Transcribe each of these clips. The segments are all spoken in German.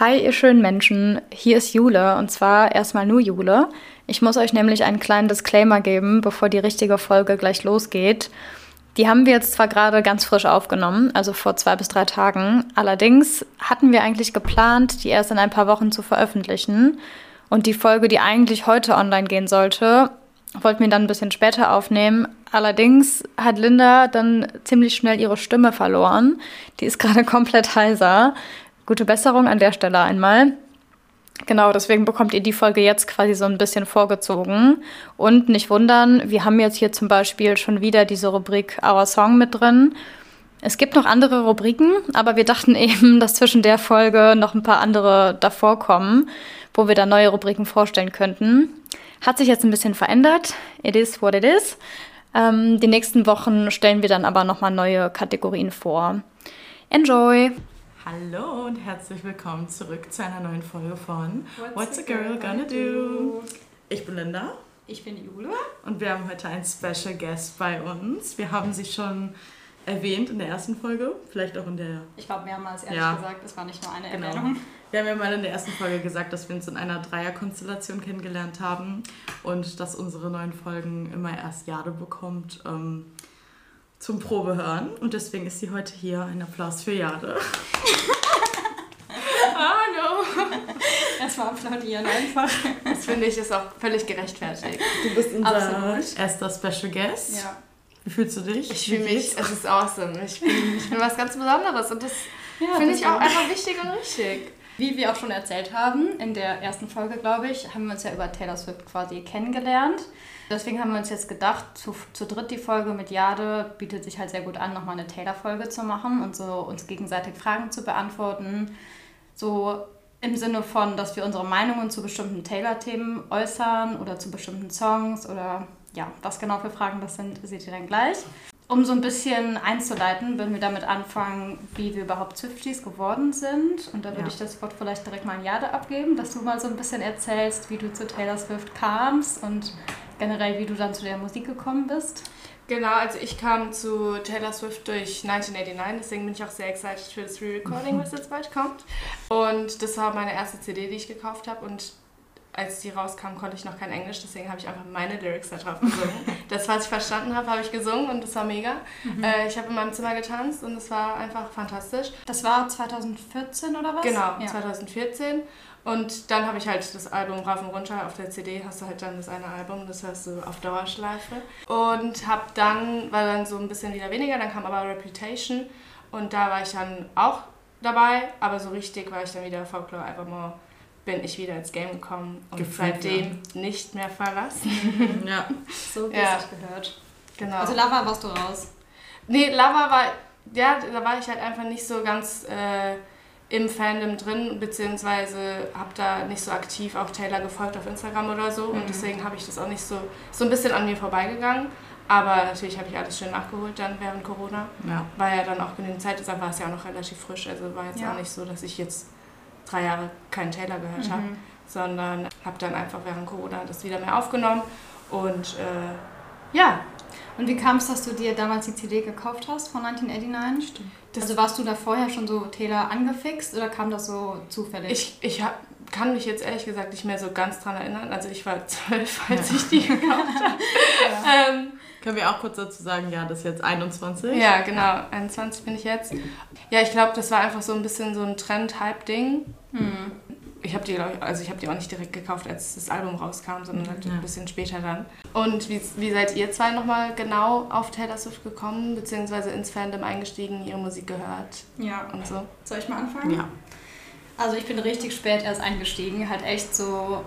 Hi, ihr schönen Menschen. Hier ist Jule und zwar erstmal nur Jule. Ich muss euch nämlich einen kleinen Disclaimer geben, bevor die richtige Folge gleich losgeht. Die haben wir jetzt zwar gerade ganz frisch aufgenommen, also vor zwei bis drei Tagen. Allerdings hatten wir eigentlich geplant, die erst in ein paar Wochen zu veröffentlichen. Und die Folge, die eigentlich heute online gehen sollte, wollten wir dann ein bisschen später aufnehmen. Allerdings hat Linda dann ziemlich schnell ihre Stimme verloren. Die ist gerade komplett heiser. Gute Besserung an der Stelle einmal. Genau, deswegen bekommt ihr die Folge jetzt quasi so ein bisschen vorgezogen. Und nicht wundern, wir haben jetzt hier zum Beispiel schon wieder diese Rubrik Our Song mit drin. Es gibt noch andere Rubriken, aber wir dachten eben, dass zwischen der Folge noch ein paar andere davor kommen, wo wir dann neue Rubriken vorstellen könnten. Hat sich jetzt ein bisschen verändert. It is what it is. Ähm, die nächsten Wochen stellen wir dann aber nochmal neue Kategorien vor. Enjoy! Hallo und herzlich willkommen zurück zu einer neuen Folge von What's, What's a Girl Gonna Do? Ich bin Linda. Ich bin Jule. Und wir haben heute einen Special Guest bei uns. Wir haben sie schon erwähnt in der ersten Folge, vielleicht auch in der... Ich glaube mehrmals, ehrlich ja. gesagt, es war nicht nur eine genau. Erwähnung. Wir haben ja mal in der ersten Folge gesagt, dass wir uns in einer Dreierkonstellation kennengelernt haben und dass unsere neuen Folgen immer erst Jade bekommt. Ähm, zum Probehören und deswegen ist sie heute hier. Ein Applaus für Jade. Hallo! Erstmal applaudieren einfach. Das finde ich ist auch völlig gerechtfertigt. Du bist unser Absolut. erster Special Guest. Ja. Wie fühlst du dich? Ich fühle mich, es ist awesome. Ich bin, ich bin was ganz Besonderes und das ja, finde ich auch einfach wichtig und richtig. Wie wir auch schon erzählt haben, in der ersten Folge, glaube ich, haben wir uns ja über Taylor Swift quasi kennengelernt. Deswegen haben wir uns jetzt gedacht, zu, zu dritt die Folge mit Jade bietet sich halt sehr gut an, nochmal eine Taylor-Folge zu machen und so uns gegenseitig Fragen zu beantworten. So im Sinne von, dass wir unsere Meinungen zu bestimmten Taylor-Themen äußern oder zu bestimmten Songs oder ja, was genau für Fragen das sind, seht ihr dann gleich. Um so ein bisschen einzuleiten, würden wir damit anfangen, wie wir überhaupt Swifties geworden sind. Und da würde ja. ich das Wort vielleicht direkt mal an Jade abgeben, dass du mal so ein bisschen erzählst, wie du zu Taylor Swift kamst und generell, wie du dann zu der Musik gekommen bist. Genau, also ich kam zu Taylor Swift durch 1989, deswegen bin ich auch sehr excited für das Re-Recording, was jetzt bald kommt. Und das war meine erste CD, die ich gekauft habe und als die rauskam, konnte ich noch kein Englisch, deswegen habe ich einfach meine Lyrics da drauf gesungen. das, was ich verstanden habe, habe ich gesungen und das war mega. Mhm. Äh, ich habe in meinem Zimmer getanzt und es war einfach fantastisch. Das war 2014 oder was? Genau, ja. 2014. Und dann habe ich halt das Album rauf und runter. Auf der CD hast du halt dann das eine Album, das hörst du auf Dauerschleife. Und habe dann, war dann so ein bisschen wieder weniger, dann kam aber Reputation und da war ich dann auch dabei, aber so richtig war ich dann wieder Folklore Evermore bin ich wieder ins Game gekommen und Gefühlt, seitdem ja. nicht mehr verlassen. ja. So wie ja. es sich gehört. Genau. Also Lava warst du raus? Nee, Lava war, ja, da war ich halt einfach nicht so ganz äh, im Fandom drin, beziehungsweise habe da nicht so aktiv auch Taylor gefolgt auf Instagram oder so mhm. und deswegen habe ich das auch nicht so, so ein bisschen an mir vorbeigegangen. Aber natürlich habe ich alles schön nachgeholt dann während Corona. Ja. War ja dann auch genügend Zeit, deshalb war es ja auch noch relativ frisch. Also war jetzt ja. auch nicht so, dass ich jetzt drei Jahre keinen Taylor gehört mhm. habe, sondern habe dann einfach während Corona das wieder mehr aufgenommen und äh, ja. Und wie kam es, dass du dir damals die CD gekauft hast von 1989? Stimmt. also warst du da vorher schon so Taylor angefixt oder kam das so zufällig? Ich, ich hab, kann mich jetzt ehrlich gesagt nicht mehr so ganz dran erinnern. Also ich war zwölf, als ja. ich die gekauft habe. ja. ähm, können wir auch kurz dazu sagen, ja, das ist jetzt 21? Ja, genau, 21 bin ich jetzt. Ja, ich glaube, das war einfach so ein bisschen so ein Trend-Hype-Ding. Hm. Ich habe die, also ich die auch nicht direkt gekauft, als das Album rauskam, sondern halt ja. ein bisschen später dann. Und wie, wie seid ihr zwei nochmal genau auf Taylor Swift gekommen, beziehungsweise ins Fandom eingestiegen, ihre Musik gehört ja. und so? Soll ich mal anfangen? Ja. Also ich bin richtig spät erst eingestiegen, halt echt so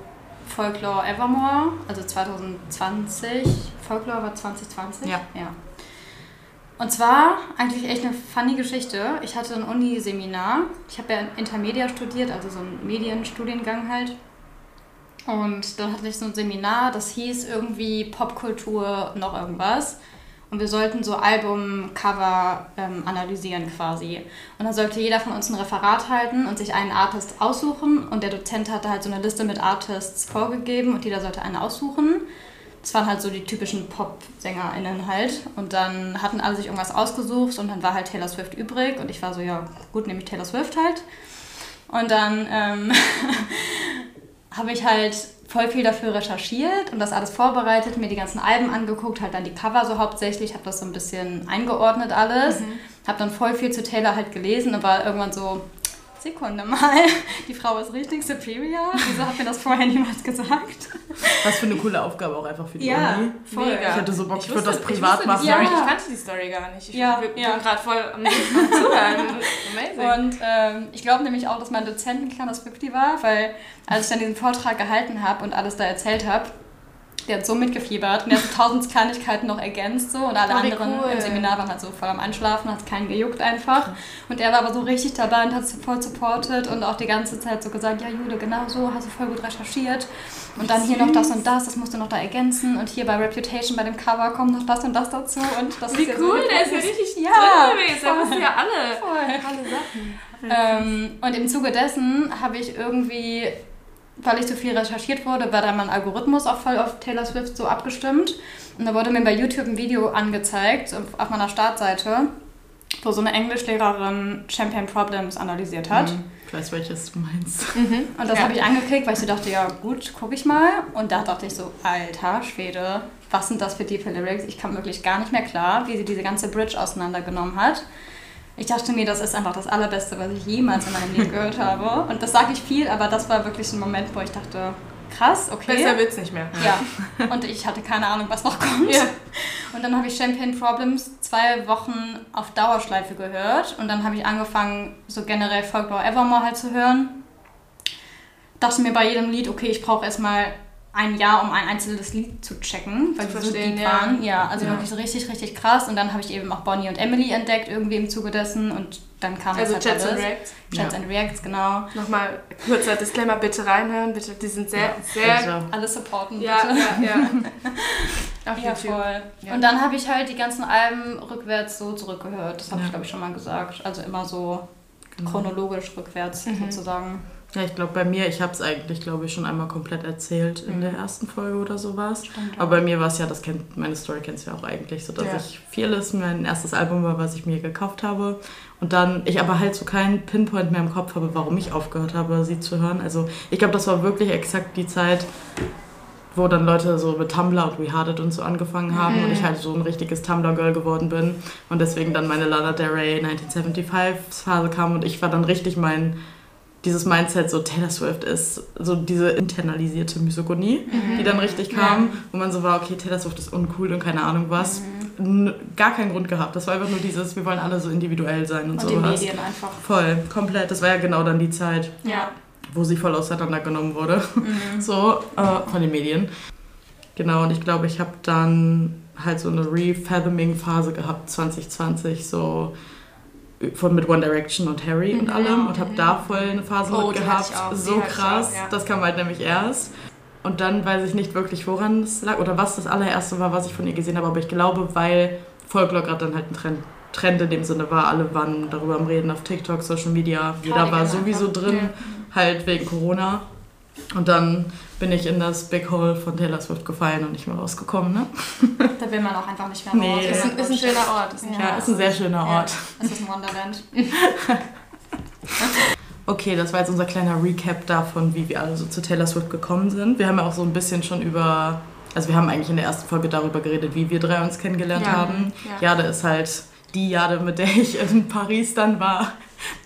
Folklore Evermore, also 2020. Folklore war 2020? Ja. ja. Und zwar eigentlich echt eine funny Geschichte. Ich hatte ein Uni-Seminar. Ich habe ja Intermedia studiert, also so einen Medienstudiengang halt. Und dann hatte ich so ein Seminar, das hieß irgendwie Popkultur noch irgendwas. Und wir sollten so Albumcover ähm, analysieren quasi. Und dann sollte jeder von uns ein Referat halten und sich einen Artist aussuchen. Und der Dozent hatte halt so eine Liste mit Artists vorgegeben und jeder sollte einen aussuchen. Das waren halt so die typischen Pop-SängerInnen halt. Und dann hatten alle sich irgendwas ausgesucht und dann war halt Taylor Swift übrig. Und ich war so, ja gut, nehme ich Taylor Swift halt. Und dann ähm, habe ich halt voll viel dafür recherchiert und das alles vorbereitet, mir die ganzen Alben angeguckt, halt dann die Cover so hauptsächlich, habe das so ein bisschen eingeordnet alles, mhm. habe dann voll viel zu Taylor halt gelesen und war irgendwann so, Sekunde mal, die Frau ist richtig superior. Wieso hat mir das vorher niemand gesagt? Was für eine coole Aufgabe auch einfach für die ja, Uni. Voll. Mega. Ich hatte so Bock, ich, ich würde das privat machen. Ja. Ich kannte die Story gar nicht. Ich ja, bin ja. gerade voll am Zuhören. Amazing. Und ähm, ich glaube nämlich auch, dass mein Dozent ein kleines 50 war, weil als ich dann diesen Vortrag gehalten habe und alles da erzählt habe, der hat so mitgefiebert und der hat tausend Kleinigkeiten noch ergänzt so und alle oh, anderen cool. im Seminar waren halt so voll am Einschlafen, hat keinen gejuckt einfach. Und er war aber so richtig dabei und hat es voll supportet und auch die ganze Zeit so gesagt, ja Jule, genau so, hast du voll gut recherchiert. Und dann hier noch das und das, das musst du noch da ergänzen. Und hier bei Reputation, bei dem Cover kommt noch das und das dazu. Und das Wie ist ja cool, so der ist ja richtig ja, drin gewesen. Der wusste ja alle, voll. alle Sachen. Ähm, und im Zuge dessen habe ich irgendwie weil ich so viel recherchiert wurde, war dann mein Algorithmus auch voll auf Taylor Swift so abgestimmt. Und da wurde mir bei YouTube ein Video angezeigt auf meiner Startseite, wo so eine Englischlehrerin Champagne Problems analysiert hat. Mhm. Ich weiß, welches du meinst. Mhm. Und das ja. habe ich angeklickt, weil ich so dachte, ja gut, gucke ich mal. Und da dachte ich so, alter Schwede, was sind das für Deep Lyrics? Ich kam wirklich gar nicht mehr klar, wie sie diese ganze Bridge auseinandergenommen hat. Ich dachte mir, das ist einfach das Allerbeste, was ich jemals in meinem Leben gehört habe. Und das sage ich viel, aber das war wirklich ein Moment, wo ich dachte, krass, okay. Besser wird's nicht mehr. Ja. Und ich hatte keine Ahnung, was noch kommt. Ja. Und dann habe ich Champagne Problems zwei Wochen auf Dauerschleife gehört. Und dann habe ich angefangen, so generell Folklore Evermore halt zu hören. Dachte mir bei jedem Lied, okay, ich brauche erstmal ein Jahr, um ein einzelnes Lied zu checken, weil die so deep ja. waren. Ja, also ja. wirklich so richtig, richtig krass. Und dann habe ich eben auch Bonnie und Emily entdeckt, irgendwie im Zuge dessen. Und dann kam also das halt Chats alles. and Reacts. Chats ja. and Reacts, genau. Nochmal kurzer Disclaimer, bitte reinhören, bitte. Die sind sehr, sehr... Also. Alles supporten, ja, bitte. Ja, ja. Auf ja, voll. Ja. Und dann habe ich halt die ganzen Alben rückwärts so zurückgehört. Das habe ich, glaube ich, schon mal gesagt. Also immer so genau. chronologisch rückwärts mhm. sozusagen. Ja, ich glaube bei mir, ich habe es eigentlich, glaube ich, schon einmal komplett erzählt in mhm. der ersten Folge oder sowas. Stimmt, Aber bei mir war es ja, das kennt, meine Story kennst du ja auch eigentlich, so dass ja. ich Fearless mein erstes Album war, was ich mir gekauft habe. Und dann, ich aber halt so keinen Pinpoint mehr im Kopf habe, warum ich aufgehört habe, sie zu hören. Also ich glaube, das war wirklich exakt die Zeit, wo dann Leute so mit Tumblr und We Hearted und so angefangen haben mhm. und ich halt so ein richtiges Tumblr-Girl geworden bin und deswegen dann meine Lana Del Rey 1975-Phase kam und ich war dann richtig mein dieses Mindset, so Taylor Swift ist so diese internalisierte Misogonie, mhm. die dann richtig kam, ja. wo man so war, okay, Taylor Swift ist uncool und keine Ahnung was. Mhm. Gar keinen Grund gehabt. Das war einfach nur dieses, wir wollen alle so individuell sein und, und. Und die Medien einfach. Voll, komplett. Das war ja genau dann die Zeit, ja. wo sie voll auseinandergenommen wurde. Mhm. So, äh, von den Medien. Genau, und ich glaube, ich habe dann halt so eine Refathoming-Phase gehabt, 2020, so von mit One Direction und Harry und mhm. allem und habe da voll eine Phase oh, mit gehabt. So krass, auch, ja. das kam halt nämlich erst. Und dann weiß ich nicht wirklich, woran es lag oder was das allererste war, was ich von ihr gesehen habe, aber ich glaube, weil Folklore gerade dann halt ein Trend, Trend in dem Sinne war, alle waren darüber am Reden auf TikTok, Social Media, jeder war sowieso drin, halt wegen Corona. Und dann bin ich in das Big Hole von Taylor Swift gefallen und nicht mehr rausgekommen. Ne? Da will man auch einfach nicht mehr raus. Nee. Ist, ein, ist ein schöner Ort. Ist ein, ja, ist ein sehr schöner Ort. Ja, es ist ein Wonderland. okay, das war jetzt unser kleiner Recap davon, wie wir alle so zu Taylor Swift gekommen sind. Wir haben ja auch so ein bisschen schon über, also wir haben eigentlich in der ersten Folge darüber geredet, wie wir drei uns kennengelernt ja. haben. Ja. Jade ist halt die Jade, mit der ich in Paris dann war,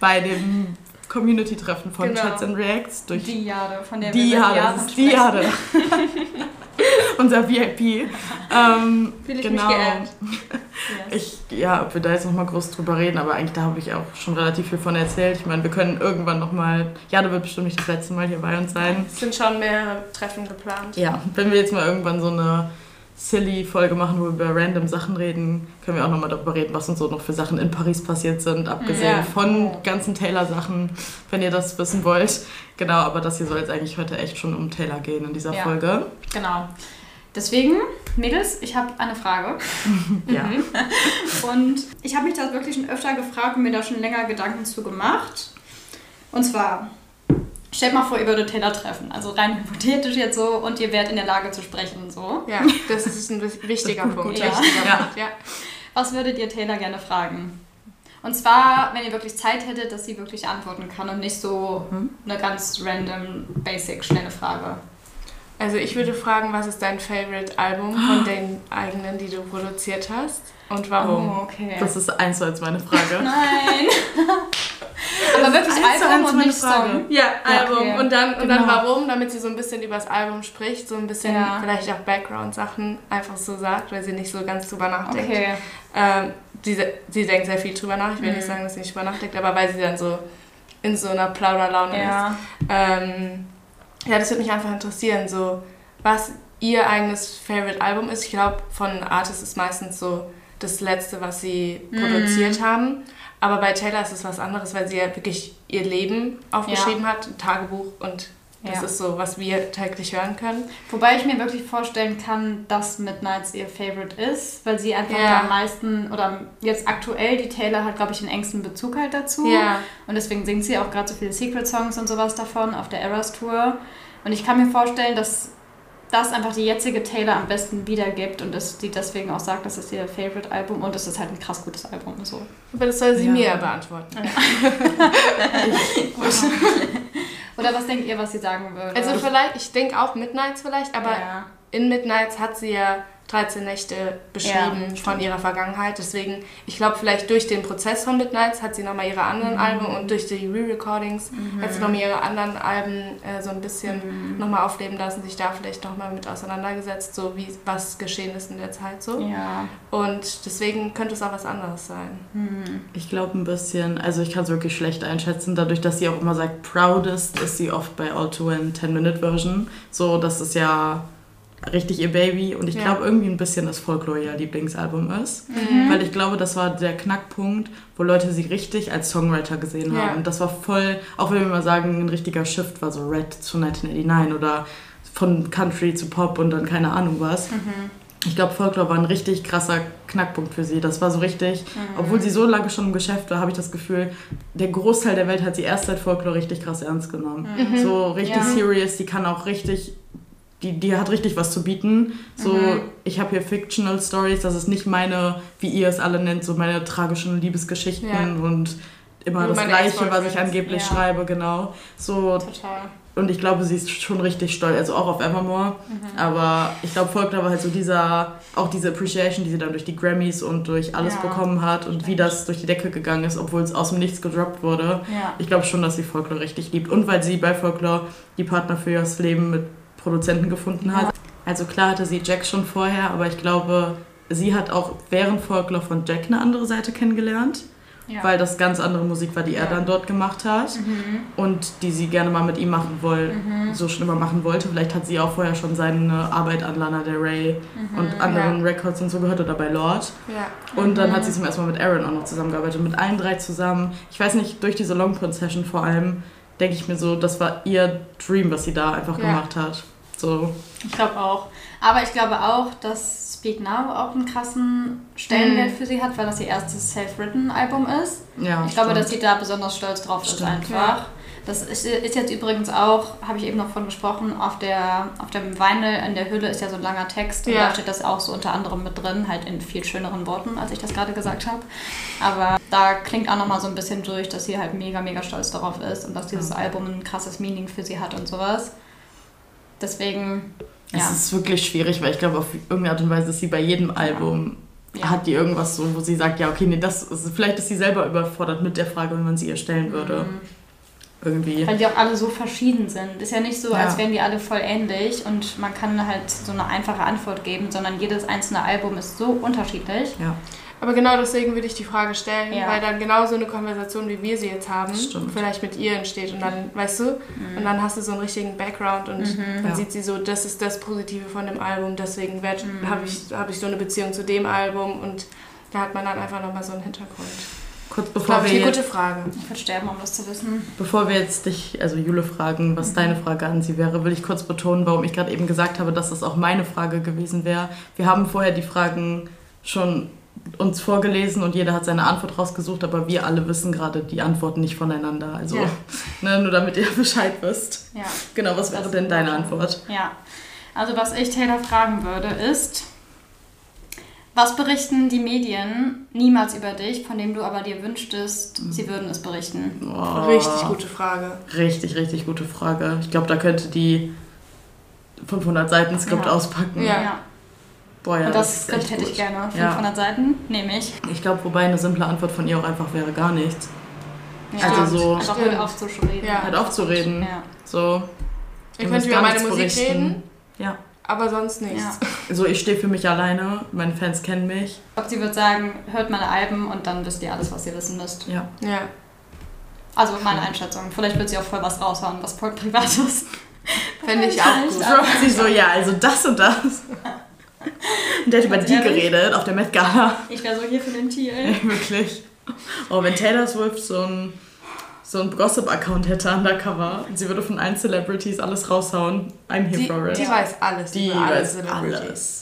bei dem Community-Treffen von genau. Chats and Reacts. Durch die Jade, von der die wir Jade, das ist die Jade. Unser VIP. Ähm, Fühle ich genau. mich geehrt. Ich, ja, ob wir da jetzt nochmal groß drüber reden, aber eigentlich da habe ich auch schon relativ viel von erzählt. Ich meine, wir können irgendwann nochmal, Jade wird bestimmt nicht das letzte Mal hier bei uns sein. Es sind schon mehrere Treffen geplant. Ja, wenn wir jetzt mal irgendwann so eine silly Folge machen, wo wir über random Sachen reden, können wir auch nochmal darüber reden, was uns so noch für Sachen in Paris passiert sind, abgesehen ja. von ganzen Taylor-Sachen, wenn ihr das wissen wollt. Genau, aber das hier soll jetzt eigentlich heute echt schon um Taylor gehen in dieser ja. Folge. Genau. Deswegen, Mädels, ich habe eine Frage. ja. Und ich habe mich das wirklich schon öfter gefragt und mir da schon länger Gedanken zu gemacht. Und zwar, Stellt mal vor, ihr würdet Taylor treffen. Also rein hypothetisch jetzt so und ihr wärt in der Lage zu sprechen und so. Ja, das ist ein wichtiger Punkt. Ja. Wichtiger ja. Punkt. Ja. Was würdet ihr Taylor gerne fragen? Und zwar, wenn ihr wirklich Zeit hättet, dass sie wirklich antworten kann und nicht so hm? eine ganz random, basic, schnelle Frage. Also ich würde fragen, was ist dein Favorite Album von den eigenen, die du produziert hast und warum? Oh, okay. Das ist eins zu eins meine Frage. Nein. Aber wirklich Album und nicht Frage. Song. Ja, Album. okay. Und dann, und dann genau. warum, damit sie so ein bisschen über das Album spricht, so ein bisschen ja. vielleicht auch Background-Sachen einfach so sagt, weil sie nicht so ganz drüber nachdenkt. Okay. Ähm, sie, sie denkt sehr viel drüber nach. Ich will mhm. nicht sagen, dass sie nicht drüber nachdenkt, aber weil sie dann so in so einer Plauderlaune ja. ist. Ähm, ja, das würde mich einfach interessieren, so was ihr eigenes Favorite Album ist. Ich glaube, von Artists ist meistens so das letzte, was sie mhm. produziert haben. Aber bei Taylor ist es was anderes, weil sie ja wirklich ihr Leben aufgeschrieben ja. hat, ein Tagebuch und das ja. ist so, was wir täglich hören können. Wobei ich mir wirklich vorstellen kann, dass Midnights ihr Favorite ist, weil sie einfach ja. am meisten, oder jetzt aktuell, die Taylor hat, glaube ich, den engsten Bezug halt dazu. Ja. Und deswegen singt sie auch gerade so viele Secret-Songs und sowas davon auf der Eras Tour. Und ich kann mir vorstellen, dass das einfach die jetzige Taylor am besten wiedergibt und dass die deswegen auch sagt, das ist ihr Favorite-Album und es ist halt ein krass gutes Album. So. Aber das soll sie ja. mir beantworten. Ja. Oder was denkt ihr, was sie sagen würde? Also vielleicht, ich denke auch Midnights vielleicht, aber ja. in Midnights hat sie ja 13 Nächte beschrieben ja, von ihrer Vergangenheit. Deswegen, ich glaube, vielleicht durch den Prozess von Midnights hat sie nochmal ihre anderen mhm. Alben und durch die Re-Recordings mhm. hat sie nochmal ihre anderen Alben äh, so ein bisschen mhm. nochmal aufleben lassen, sich da vielleicht nochmal mit auseinandergesetzt, so wie was geschehen ist in der Zeit so. Ja. Und deswegen könnte es auch was anderes sein. Mhm. Ich glaube ein bisschen, also ich kann es wirklich schlecht einschätzen, dadurch, dass sie auch immer sagt, proudest ist sie oft bei Auto in 10-Minute-Version. So, das ist ja richtig ihr Baby und ich ja. glaube irgendwie ein bisschen das Folklore ihr Lieblingsalbum ist, mhm. weil ich glaube, das war der Knackpunkt, wo Leute sie richtig als Songwriter gesehen haben. Und das war voll, auch wenn wir mal sagen, ein richtiger Shift war so Red zu 1989 oder von Country zu Pop und dann keine Ahnung was. Mhm. Ich glaube, Folklore war ein richtig krasser Knackpunkt für sie. Das war so richtig, mhm. obwohl sie so lange schon im Geschäft war, habe ich das Gefühl, der Großteil der Welt hat sie erst seit Folklore richtig krass ernst genommen. Mhm. So richtig ja. serious, die kann auch richtig die, die hat richtig was zu bieten. So, mhm. ich habe hier Fictional Stories, das ist nicht meine, wie ihr es alle nennt, so meine tragischen Liebesgeschichten ja. und immer und das Gleiche, was ich angeblich ja. schreibe, genau. So, Total. Und ich glaube, sie ist schon richtig stolz, also auch auf Evermore. Mhm. Aber ich glaube, folgt aber halt so dieser, auch diese Appreciation, die sie dann durch die Grammys und durch alles ja, bekommen hat und wie das durch die Decke gegangen ist, obwohl es aus dem Nichts gedroppt wurde. Ja. Ich glaube schon, dass sie Folklore richtig liebt. Und weil sie bei Folklore die Partner für ihr Leben mit Produzenten gefunden hat. Also klar hatte sie Jack schon vorher, aber ich glaube, sie hat auch während Folklore von Jack eine andere Seite kennengelernt. Ja. Weil das ganz andere Musik war, die er dann dort gemacht hat mhm. und die sie gerne mal mit ihm machen wollte, mhm. so schon immer machen wollte. Vielleicht hat sie auch vorher schon seine Arbeit an Lana Del Rey mhm. und anderen ja. Records und so gehört oder bei Lord. Ja. Und dann hat mhm. sie zum ersten Mal mit Aaron auch noch zusammengearbeitet, mit allen drei zusammen. Ich weiß nicht, durch diese Longprint-Session vor allem, denke ich mir so, das war ihr Dream, was sie da einfach gemacht hat. So. Ich glaube auch. Aber ich glaube auch, dass Speak Now auch einen krassen Stellenwert mhm. für sie hat, weil das ihr erstes Self-Written-Album ist. Ja, ich glaube, dass sie da besonders stolz drauf stimmt. ist einfach. Ja. Das ist, ist, jetzt übrigens auch, habe ich eben noch von gesprochen, auf, der, auf dem Vinyl in der Hülle ist ja so ein langer Text und ja. da steht das auch so unter anderem mit drin, halt in viel schöneren Worten, als ich das gerade gesagt habe. Aber da klingt auch nochmal so ein bisschen durch, dass sie halt mega, mega stolz darauf ist und dass dieses mhm. Album ein krasses Meaning für sie hat und sowas. Deswegen. Ja. Es ist wirklich schwierig, weil ich glaube, auf irgendeine Art und Weise ist sie bei jedem Album, ja. hat die irgendwas so, wo sie sagt, ja, okay, nee, das ist, vielleicht ist sie selber überfordert mit der Frage, wenn man sie ihr stellen würde. Mhm. Irgendwie. Weil die auch alle so verschieden sind. Ist ja nicht so, ja. als wären die alle voll ähnlich und man kann halt so eine einfache Antwort geben, sondern jedes einzelne Album ist so unterschiedlich. Ja. Aber genau deswegen würde ich die Frage stellen, ja. weil dann genau so eine Konversation, wie wir sie jetzt haben, vielleicht mit ihr entsteht und dann, weißt du, mhm. und dann hast du so einen richtigen Background und mhm. dann ja. sieht sie so, das ist das Positive von dem Album, deswegen mhm. habe ich, hab ich so eine Beziehung zu dem Album und da hat man dann einfach nochmal so einen Hintergrund. Kurz bevor wir eine gute Frage. Ich würde sterben, um das zu wissen. Bevor wir jetzt dich, also Jule, fragen, was mhm. deine Frage an sie wäre, will ich kurz betonen, warum ich gerade eben gesagt habe, dass das auch meine Frage gewesen wäre. Wir haben vorher die Fragen schon uns vorgelesen und jeder hat seine Antwort rausgesucht, aber wir alle wissen gerade die Antworten nicht voneinander. Also ja. ne, nur damit ihr Bescheid wisst. Ja. Genau, was wäre denn deine Antwort? Ja, also was ich Taylor fragen würde ist, Was berichten die Medien niemals über dich, von dem du aber dir wünschtest, sie würden es berichten? Oh, Richtig gute Frage. Richtig, richtig gute Frage. Ich glaube, da könnte die 500 Seiten Skript Ja. auspacken. Ja. Boah, ja, Und das Skript echt hätte ich gerne. Ja. 500 Seiten nehme ich. Ich glaube, wobei eine simple Antwort von ihr auch einfach wäre gar nichts. Ja. Also so- Einfach Stimmt. hör auf zu reden. Ja. Halt aufzureden. Ja. So. Ihr könnt über meine Musik berichten. reden, Ja. aber sonst nichts. Ja. So, ich stehe für mich alleine. Meine Fans kennen mich. Ich glaube, sie wird sagen, hört meine Alben und dann wisst ihr alles, was ihr wissen müsst. Ja. Ja. Also meine Einschätzung. Vielleicht wird sie auch voll was raushauen, was voll privat ist. Fände ich auch gut. Sie so, ja, also das und das. Und der hat über Ganz die ehrlich? geredet auf der Met Gala. Ich wäre so hier für den Thiel. Wirklich. Oh, wenn Taylor Swift so ein, so ein Gossip-Account hätte undercover und sie würde von allen Celebrities alles raushauen, I'm here Die, for it. die weiß alles. Die weiß alles.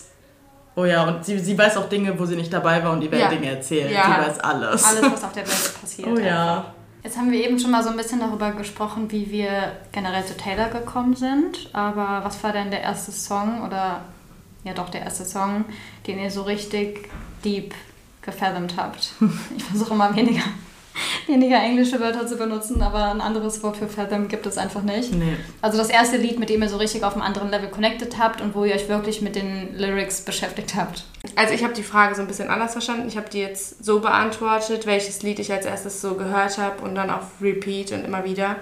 Oh ja, und sie, sie weiß auch Dinge, wo sie nicht dabei war und die werden Ja. Dinge erzählen. Ja. Sie weiß alles. Alles, was auf der Welt passiert. Oh ja. Jetzt haben wir eben schon mal so ein bisschen darüber gesprochen, wie wir generell zu Taylor gekommen sind. Aber was war denn der erste Song oder ja doch der erste Song, den ihr so richtig deep gefathomt habt? Ich versuche immer weniger, weniger englische Wörter zu benutzen, aber ein anderes Wort für fathom gibt es einfach nicht. Nee. Also das erste Lied, mit dem ihr so richtig auf einem anderen Level connected habt und wo ihr euch wirklich mit den Lyrics beschäftigt habt. Also ich habe die Frage so ein bisschen anders verstanden. Ich habe die jetzt so beantwortet, welches Lied ich als erstes so gehört habe und dann auf Repeat und immer wieder.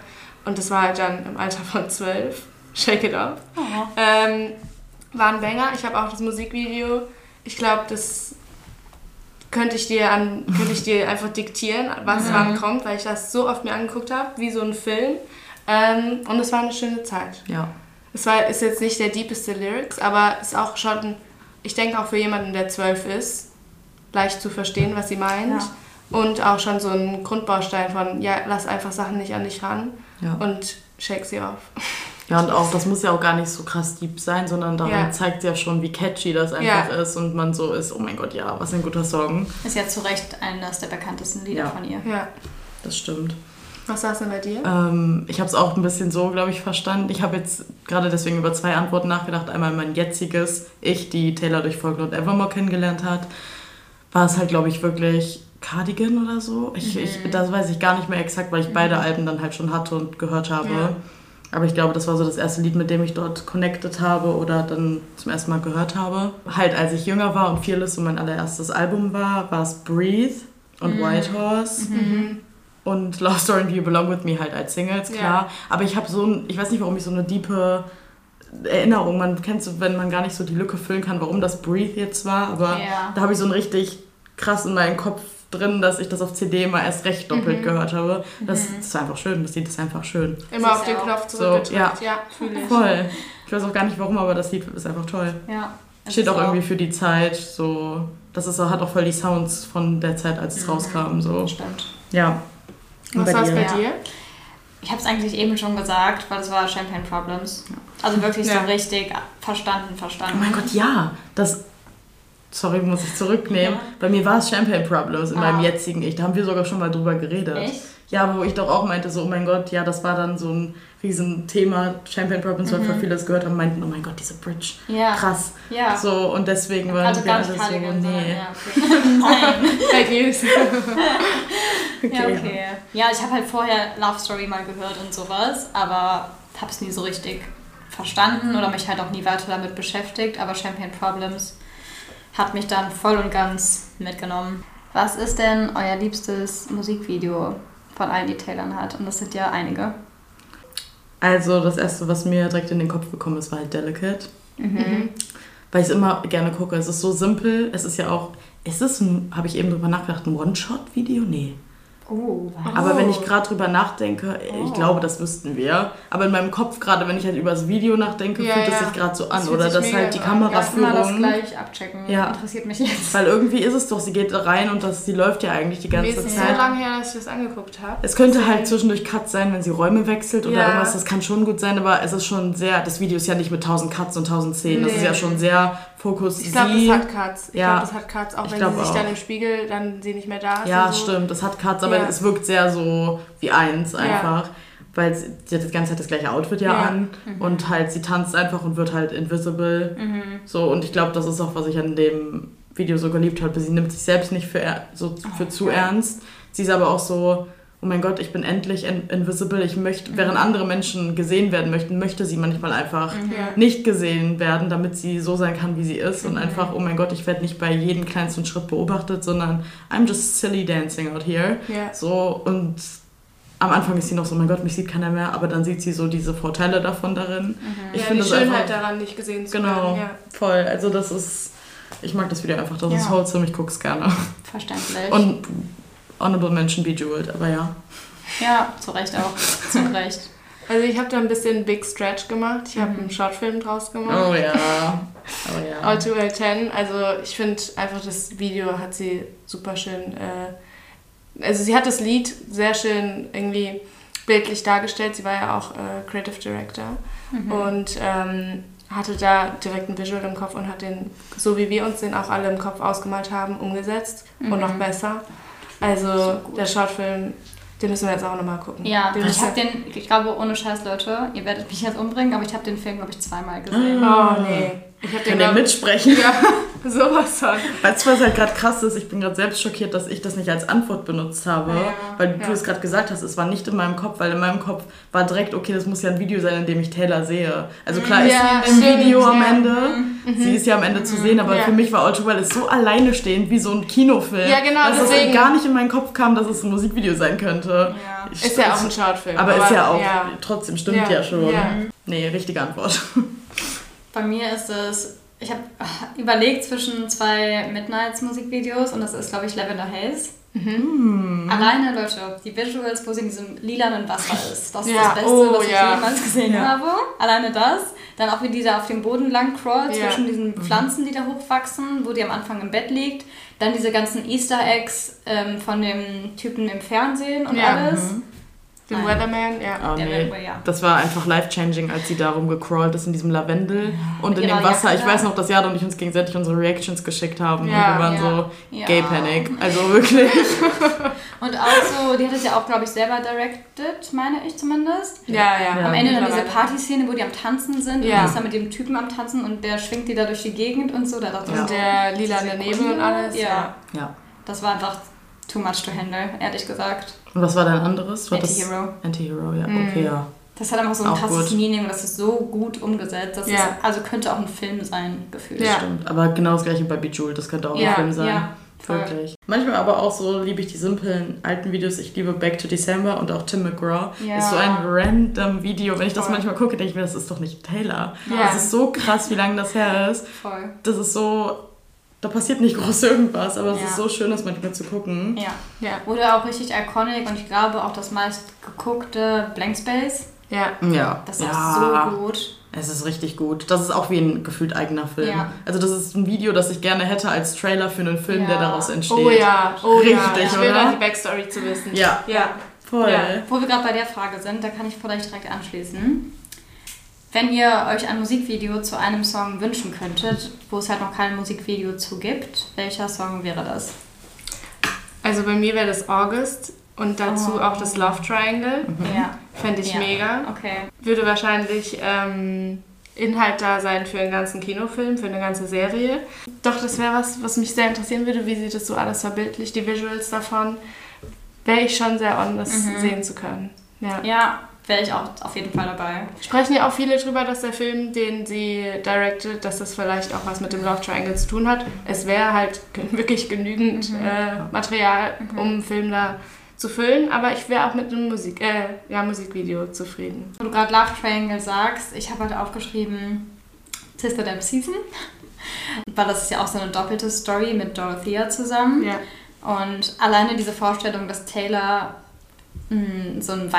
Und das war halt dann im Alter von zwölf. Shake it off. Oh. Ähm, war ein Banger. Ich habe auch das Musikvideo. Ich glaube, das könnte ich dir an, könnte ich dir einfach diktieren, was Mhm. wann kommt, weil ich das so oft mir angeguckt habe, wie so ein Film. Ähm, und es war eine schöne Zeit. Ja. Es war, ist jetzt nicht der deepeste Lyrics, aber ist auch schon, ich denke auch für jemanden, der zwölf ist, leicht zu verstehen, was sie meint. Und auch schon so ein Grundbaustein von, ja, lass einfach Sachen nicht an dich ran Ja. und shake sie auf. ja, und auch, das muss ja auch gar nicht so krass deep sein, sondern daran Ja. zeigt ja schon, wie catchy das einfach ist und man so ist, oh mein Gott, ja, was ein guter Song. Ist ja zu Recht eines der bekanntesten Lieder Ja. von ihr. Ja. Das stimmt. Was saß denn bei dir? Ähm, ich habe es auch ein bisschen so, glaube ich, verstanden. Ich habe jetzt gerade deswegen über zwei Antworten nachgedacht. Einmal mein jetziges Ich, die Taylor durch Folklore und Evermore kennengelernt hat, war es halt, glaube ich, wirklich Cardigan oder so. Ich, ich, das weiß ich gar nicht mehr exakt, weil ich beide Alben dann halt schon hatte und gehört habe. Ja. Aber ich glaube, das war so das erste Lied, mit dem ich dort connected habe oder dann zum ersten Mal gehört habe. Halt, als ich jünger war und Fearless so mein allererstes Album war, war es Breathe und White Horse und Love Story and You Belong With Me halt als Singles, Ja. klar. Aber ich habe so ein, ich weiß nicht, warum ich so eine diepe Erinnerung, man kennt so, wenn man gar nicht so die Lücke füllen kann, warum das Breathe jetzt war, aber Ja. da habe ich so ein richtig krass in meinem Kopf drin, dass ich das auf CD mal erst recht doppelt Mhm. gehört habe. Das, das ist einfach schön, das Lied ist einfach schön. Immer auf den ja auch Knopf so, zurückgedrückt. ja. ja, fühle ich. Voll. Ich weiß auch gar nicht warum, aber das Lied ist einfach toll. Ja. Es Steht ist auch irgendwie für die Zeit, so. Das ist, hat auch voll die Sounds von der Zeit, als es rauskam, so. Stimmt. Ja. Und Was war es bei Ja. dir? Ich habe es eigentlich eben schon gesagt, weil es war Champagne Problems. Also wirklich Ja. so richtig verstanden, verstanden. Oh mein Gott, ja. Das. Sorry, muss ich zurücknehmen. Ja. Bei mir war es Champagne Problems in Ah. meinem jetzigen Ich. Da haben wir sogar schon mal drüber geredet. Echt? Ja, wo ich doch auch meinte, so, oh mein Gott, ja, das war dann so ein Riesenthema. Champagne Problems, weil Mhm. voll viele das gehört haben, meinten, oh mein Gott, diese Bridge. Ja. Krass. Ja. So, und deswegen waren also wir alle so, Cardigan, nee. ja, okay. Nein. Fake News. Ja, okay. Ja, ich habe halt vorher Love Story mal gehört und sowas, aber habe es nie so richtig verstanden oder mich halt auch nie weiter damit beschäftigt. Aber Champagne Problems hat mich dann voll und ganz mitgenommen. Was ist denn euer liebstes Musikvideo von allen, die Taylor hat? Und das sind ja einige. Also, das erste, was mir direkt in den Kopf gekommen ist, war halt Delicate. Mhm. Weil ich es immer gerne gucke. Es ist so simpel. Es ist ja auch. Ist es ein, habe ich eben drüber nachgedacht, ein One-Shot-Video? Nee. Oh? Aber wenn ich gerade drüber nachdenke, Oh. ich glaube, das wüssten wir. Aber in meinem Kopf, gerade wenn ich halt über das Video nachdenke, Ja, fühlt es ja. sich gerade so Das an. fühlt Oder dass halt die so. Lass mal das Kameraführung. gleich abchecken. Ja. Interessiert mich jetzt. Weil irgendwie ist es doch, sie geht rein und das, sie läuft ja eigentlich die ganze ist es so Zeit. lange her, dass ich das angeguckt habe. Es könnte halt zwischendurch Cuts sein, wenn sie Räume wechselt oder Ja. irgendwas. Das kann schon gut sein, aber es ist schon sehr. Das Video ist ja nicht mit 1000 Cuts und 1000 Szenen. Das Nee. ist ja schon sehr Fokus. Ich glaube, sie. das hat Cuts. Ich Ja. glaube, das hat Cuts, auch wenn glaub sie sich auch. dann im Spiegel, dann sie nicht mehr da ist. Ja, so. stimmt, das hat Cuts, aber Ja. es wirkt sehr so wie eins Ja. einfach. Weil sie, sie hat die ganze Zeit das gleiche Outfit ja, Ja. an und halt sie tanzt einfach und wird halt invisible. Mhm. So, und ich glaube, das ist auch, was ich an dem Video so geliebt habe. Sie nimmt sich selbst nicht für, so, für zu ernst. Sie ist aber auch so, oh mein Gott, ich bin endlich in invisible. Ich möchte, während andere Menschen gesehen werden möchten, möchte sie manchmal einfach Ja. nicht gesehen werden, damit sie so sein kann, wie sie ist. Und einfach, oh mein Gott, ich werde nicht bei jedem kleinsten Schritt beobachtet, sondern I'm just silly dancing out here. Ja. So, und am Anfang ist sie noch so, oh mein Gott, mich sieht keiner mehr, aber dann sieht sie so diese Vorteile davon darin. Ich ja, finde die Schönheit einfach, daran, nicht gesehen zu Genau, werden. Ja. voll. Also das ist, ich mag das Video einfach, das Ja. ist wholesome, ich gucke es gerne. Verständlich. Und Honorable Mention Bejeweled, aber ja. ja, zu Recht auch. zu Recht. Also ich habe da ein bisschen Big Stretch gemacht. Ich habe Mhm. einen Shortfilm draus gemacht. Oh ja. Oh ja. All Too Well 10. Also ich finde einfach, das Video hat sie super schön. Äh, also sie hat das Lied sehr schön irgendwie bildlich dargestellt. Sie war ja auch äh, Creative Director und ähm, hatte da direkt ein Visual im Kopf und hat den, so wie wir uns den auch alle im Kopf ausgemalt haben, umgesetzt und noch besser. Also der Shortfilm, den müssen wir jetzt auch nochmal gucken. Ja, den ich habe den, ich glaube, ohne Scheiß, Leute, ihr werdet mich jetzt umbringen, aber ich habe den Film, glaube ich, zweimal gesehen. Oh nee. Ich Kann glaub- mitsprechen? Ja, sowas von. Weißt du, was halt gerade krass ist? Ich bin gerade selbst schockiert, dass ich das nicht als Antwort benutzt habe. Ja, weil ja. du es gerade gesagt hast, es war nicht in meinem Kopf, weil in meinem Kopf war direkt, okay, das muss ja ein Video sein, in dem ich Taylor sehe. Also klar ist Ja, sie im Video am ja. Ende. Sie ist ja am Ende zu sehen, aber Ja. für mich war All Too Well ist so alleine stehend wie so ein Kinofilm. Ja, genau, Dass deswegen- es gar nicht in meinen Kopf kam, dass es ein Musikvideo sein könnte. Ja. Ich- Ist ja auch ein Shortfilm. Aber ist ja auch, Ja. trotzdem stimmt Ja, ja, schon. ja. Nee, richtige Antwort. Bei mir ist es, ich habe überlegt zwischen zwei Midnights-Musikvideos und das ist, glaube ich, Lavender Haze. Hm. Alleine, Leute, die Visuals, wo sie in diesem lilanen Wasser ist. Das ist Ja, das Beste, oh, was ich ja. jemals gesehen Ja. habe. Alleine das. Dann auch wie die da auf dem Boden lang crawlt, zwischen diesen Pflanzen, die da hochwachsen, wo die am Anfang im Bett liegt. Dann diese ganzen Easter Eggs ähm, von dem Typen im Fernsehen und alles. Den Nein. Weatherman, ja. Oh, Der nee. Red- ja. Das war einfach life-changing, als sie darum gecrawlt ist in diesem Lavendel und in dem Wasser. Jacke Ich weiß noch, dass Jada und ich uns gegenseitig unsere Reactions geschickt haben Ja, und wir waren ja. so Ja. Gay Panic. Also wirklich. Und auch so, die hat es ja auch, glaube ich, selber directed, meine ich zumindest. Ja, ja. Ja. Am Ende dann diese. Partyszene, wo die am Tanzen sind Ja. und die ist dann mit dem Typen am Tanzen und der schwingt die da durch die Gegend und so. Da dachte Ja. Und der lilane Nebel und alles. Ja. Ja. Das war einfach too much to handle, ehrlich gesagt. Und was war dein anderes? War das- Anti-Hero. Anti-Hero, ja. Mhm. Okay, ja. Das hat einfach so ein Auch krasses gut. Meaning das ist so gut umgesetzt. Das Ja. ist, also könnte auch ein Film sein, gefühlt. Ja. Stimmt. Aber genau das gleiche bei Bejeweled, das könnte auch Ja, ein Film sein. ja, voll. Wirklich. Manchmal aber auch so liebe ich die simplen alten Videos. Ich liebe Back to December und auch Tim McGraw. Ja. Ist so ein random Video. Wenn ich das Voll. manchmal gucke, denke ich mir, das ist doch nicht Taylor. Ja. Das ist so krass, wie lange das her ist. Voll. Das ist so. Da passiert nicht groß irgendwas, aber es Ja. ist so schön, das manchmal zu gucken. Ja. Ja. Oder auch richtig iconic und ich glaube auch das meist geguckte Blank Space. Ja. Ja. Das ist ja. so gut. Es ist richtig gut. Das ist auch wie ein gefühlt eigener Film. Ja. Also das ist ein Video, das ich gerne hätte als Trailer für einen Film, der Ja. daraus entsteht. Oh ja, oh ja. Richtig, Ich will oder? da die Backstory zu wissen. Ja. Ja. Voll. Ja. Wo wir gerade bei der Frage sind, da kann ich vielleicht direkt anschließen. Wenn ihr euch ein Musikvideo zu einem Song wünschen könntet, wo es halt noch kein Musikvideo zu gibt, welcher Song wäre das? Also bei mir wäre das August und dazu Oh. auch das Love Triangle. Ja. Fände ich Ja. mega. Okay. Würde wahrscheinlich ähm, Inhalt da sein für einen ganzen Kinofilm, für eine ganze Serie. Doch, das wäre was, was mich sehr interessieren würde, wie sie das so alles verbildlicht, die Visuals davon. Wäre ich schon sehr on, das Mhm. sehen zu können. Ja. Ja, wäre ich auch auf jeden Fall dabei. Sprechen ja auch viele drüber, dass der Film, den sie directed, dass das vielleicht auch was mit dem Love Triangle zu tun hat. Es wäre halt wirklich genügend äh, Material, um einen Film da zu füllen, aber ich wäre auch mit einem Musik, äh, ja, Musikvideo zufrieden. Wo du gerade Love Triangle sagst, ich habe halt aufgeschrieben Sister Damn Season. Weil das ist ja auch so eine doppelte Story mit Dorothea zusammen. Ja. Und alleine diese Vorstellung, dass Taylor mh, so ein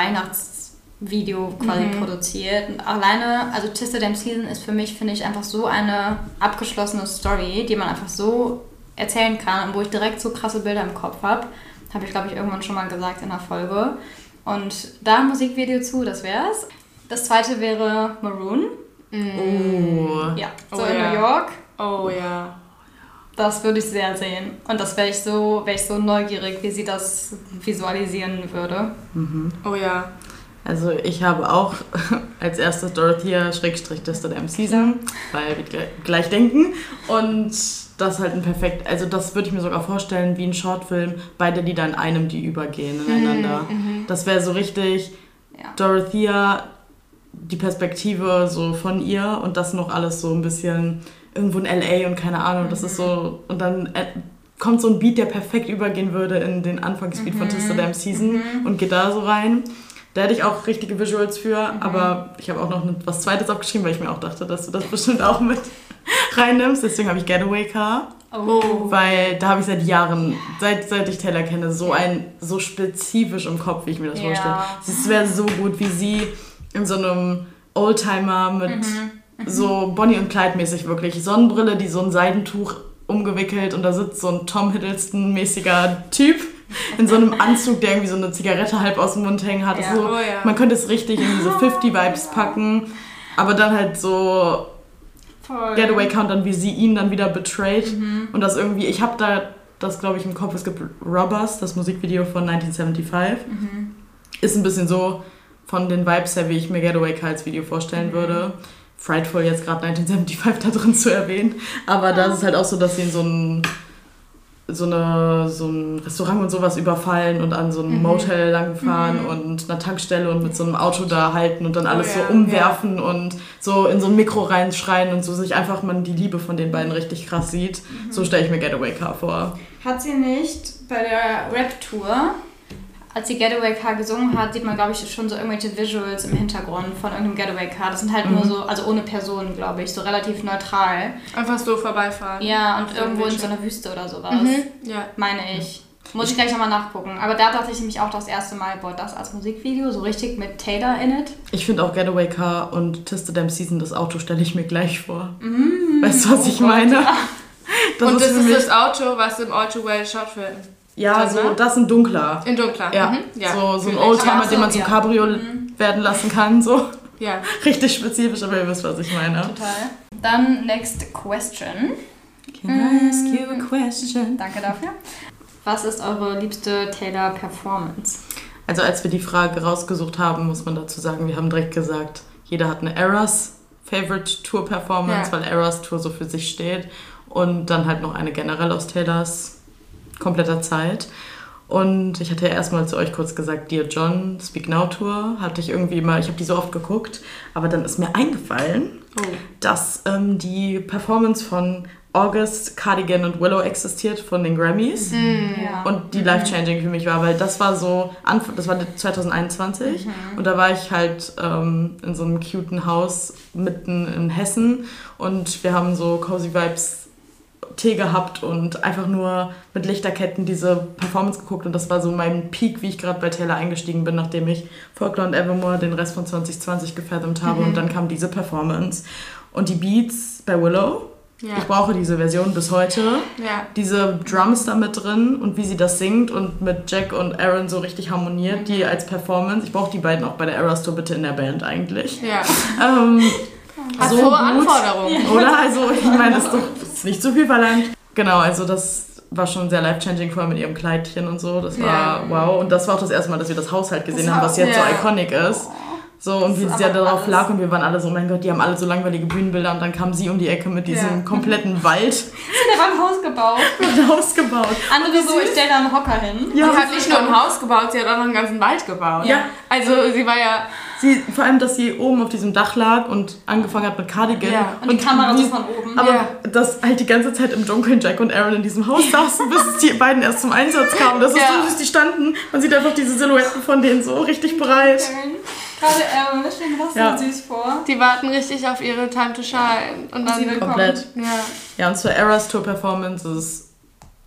Weihnachtsvideo quasi Mhm. produziert. Und alleine, also Sister Damn Season ist für mich, finde ich, einfach so eine abgeschlossene Story, die man einfach so erzählen kann und wo ich direkt so krasse Bilder im Kopf habe. Habe ich, glaube ich, irgendwann schon mal gesagt in der Folge. Und da ein Musikvideo zu, das wär's. Das zweite wäre Maroon. Oh. Ja, so Oh in ja. New York. Oh ja. Das würde ich sehr sehen. Und das wäre ich so, wäre ich so neugierig, wie sie das visualisieren würde. Oh ja. Also ich habe auch als erstes Dorothea Schrägstrich Tester der Season, weil wir gleich- denken. Und das halt ein perfekt, also das würde ich mir sogar vorstellen wie ein Shortfilm, beide Lieder in einem, die übergehen ineinander. Mhm. Das wäre so richtig Ja. Dorothea, die Perspektive so von ihr und das noch alles so ein bisschen irgendwo in LA und keine Ahnung, das ist so und dann äh, kommt so ein Beat, der perfekt übergehen würde in den Anfangsbeat von Tista Damn Season und geht da so rein. Da hätte ich auch richtige Visuals für, aber ich habe auch noch was Zweites aufgeschrieben, weil ich mir auch dachte, dass du das bestimmt auch mit reinnimmst. Deswegen habe ich Getaway Car. Oh. Weil da habe ich seit Jahren, seit, seit ich Taylor kenne, so ein, so spezifisch im Kopf, wie ich mir das Ja. vorstelle. Es wäre so gut, wie sie in so einem Oldtimer mit so Bonnie und Clyde mäßig wirklich. Sonnenbrille, die so ein Seidentuch umgewickelt und da sitzt so ein Tom Hiddleston-mäßiger Typ in so einem Anzug, der irgendwie so eine Zigarette halb aus dem Mund hängen hat. Ja. so, Oh ja. Man könnte es richtig in diese 50-Vibes packen, aber dann halt so Voll. Getaway Count dann, wie sie ihn dann wieder betrayt. Und das irgendwie, ich habe da das, glaube ich, im Kopf. Es gibt Robbers, das Musikvideo von 1975. Ist ein bisschen so von den Vibes her, wie ich mir Getaway als Video vorstellen würde. Frightful jetzt gerade 1975 da drin zu erwähnen. Aber da ist es halt auch so, dass sie in so ein, so, eine, so ein Restaurant und sowas überfallen und an so einem Motel langfahren und einer Tankstelle und mit so einem Auto da halten und dann alles Oh ja, so umwerfen und so in so ein Mikro reinschreien und so sich einfach man die Liebe von den beiden richtig krass sieht. So stelle ich mir Getaway Car vor. Hat sie nicht bei der Rap-Tour, als sie Getaway Car gesungen hat, sieht man, glaube ich, schon so irgendwelche Visuals im Hintergrund von irgendeinem Getaway Car. Das sind halt nur so, also ohne Personen, glaube ich, so relativ neutral. Einfach so vorbeifahren. Ja, und irgendwo in so einer Wüste oder sowas, Mhm. Ja. meine ich. Muss ich gleich nochmal nachgucken. Aber da dachte ich nämlich auch das erste Mal, boah, das als Musikvideo, so richtig mit Taylor in it. Ich finde auch Getaway Car und Tista Damn Season, das Auto stelle ich mir gleich vor. weißt du, was ich meine? Das und das für ist das Auto, was im Auto Well Shot Film. Ja, das, so, das ist ein dunkler. In dunkler. Ja, Mhm. ja. so, so ein. Oldtimer, so, den man zum ja. Cabrio werden lassen kann. So Ja. richtig spezifisch, aber ihr wisst, was ich meine. Total. Dann next question. Can I ask you a question? Danke dafür. Was ist eure liebste Taylor-Performance? Also als wir die Frage rausgesucht haben, muss man dazu sagen, wir haben direkt gesagt, jeder hat eine Eras Favorite Tour Performance, Ja. weil Eras Tour so für sich steht. Und dann halt noch eine generell aus Taylors kompletter Zeit. Und ich hatte ja erstmal zu euch kurz gesagt, Dear John, Speak Now Tour, hatte ich irgendwie immer, ich habe die so oft geguckt, aber dann ist mir eingefallen, Oh. dass ähm, die Performance von August, Cardigan und Willow existiert von den Grammys. Ja. und die life-changing für mich war, weil das war so, das war 2021 und da war ich halt ähm, in so einem cuten Haus mitten in Hessen. Und wir haben so cozy Vibes Tee gehabt und einfach nur mit Lichterketten diese Performance geguckt und das war so mein Peak, wie ich gerade bei Taylor eingestiegen bin, nachdem ich Folklore und Evermore den Rest von 2020 gefärbt habe und dann kam diese Performance und die Beats bei Willow. Ja. Ich brauche diese Version bis heute Ja. diese Drums da mit drin und wie sie das singt und mit Jack und Aaron so richtig harmoniert, die als Performance. Ich brauche die beiden auch bei der Eras Tour bitte in der Band eigentlich. Ja. Ähm, Hat so hohe. Anforderungen. Oder? Also, ich meine, das ist doch das ist nicht zu viel verlangt. Genau, also das war schon sehr life-changing, vor allem mit ihrem Kleidchen und so. Das war Ja. wow. Und das war auch das erste Mal, dass wir das Haushalt gesehen Das haben, was jetzt ja. so iconic ist. So, und wie sie ja darauf lag und wir waren alle so, mein Gott, die haben alle so langweilige Bühnenbilder und dann kam sie um die Ecke mit diesem Ja. kompletten Wald Der war im Haus gebaut. ausgebaut. Andere so, ich stell da einen Hocker hin. Sie hat nicht nur ein Haus gebaut, sie hat auch noch einen ganzen Wald gebaut. Ja. Also sie war ja. Sie, vor allem, dass sie oben auf diesem Dach lag und angefangen hat mit Cardigan. Ja. Und die Kamera so von oben. Aber Ja. dass halt die ganze Zeit im Dunkeln Jack und Aaron in diesem Haus saßen, bis die beiden erst zum Einsatz kamen. Das ist Ja. so, dass die standen. Man sieht einfach diese Silhouetten von denen so richtig breit. Gerade Aaron, das stellen wir das Ja. so süß vor. Die warten richtig auf ihre Time to Shine. Und dann. sie will Komplett. Ja. Ja, und zur Eras Tour Performance ist,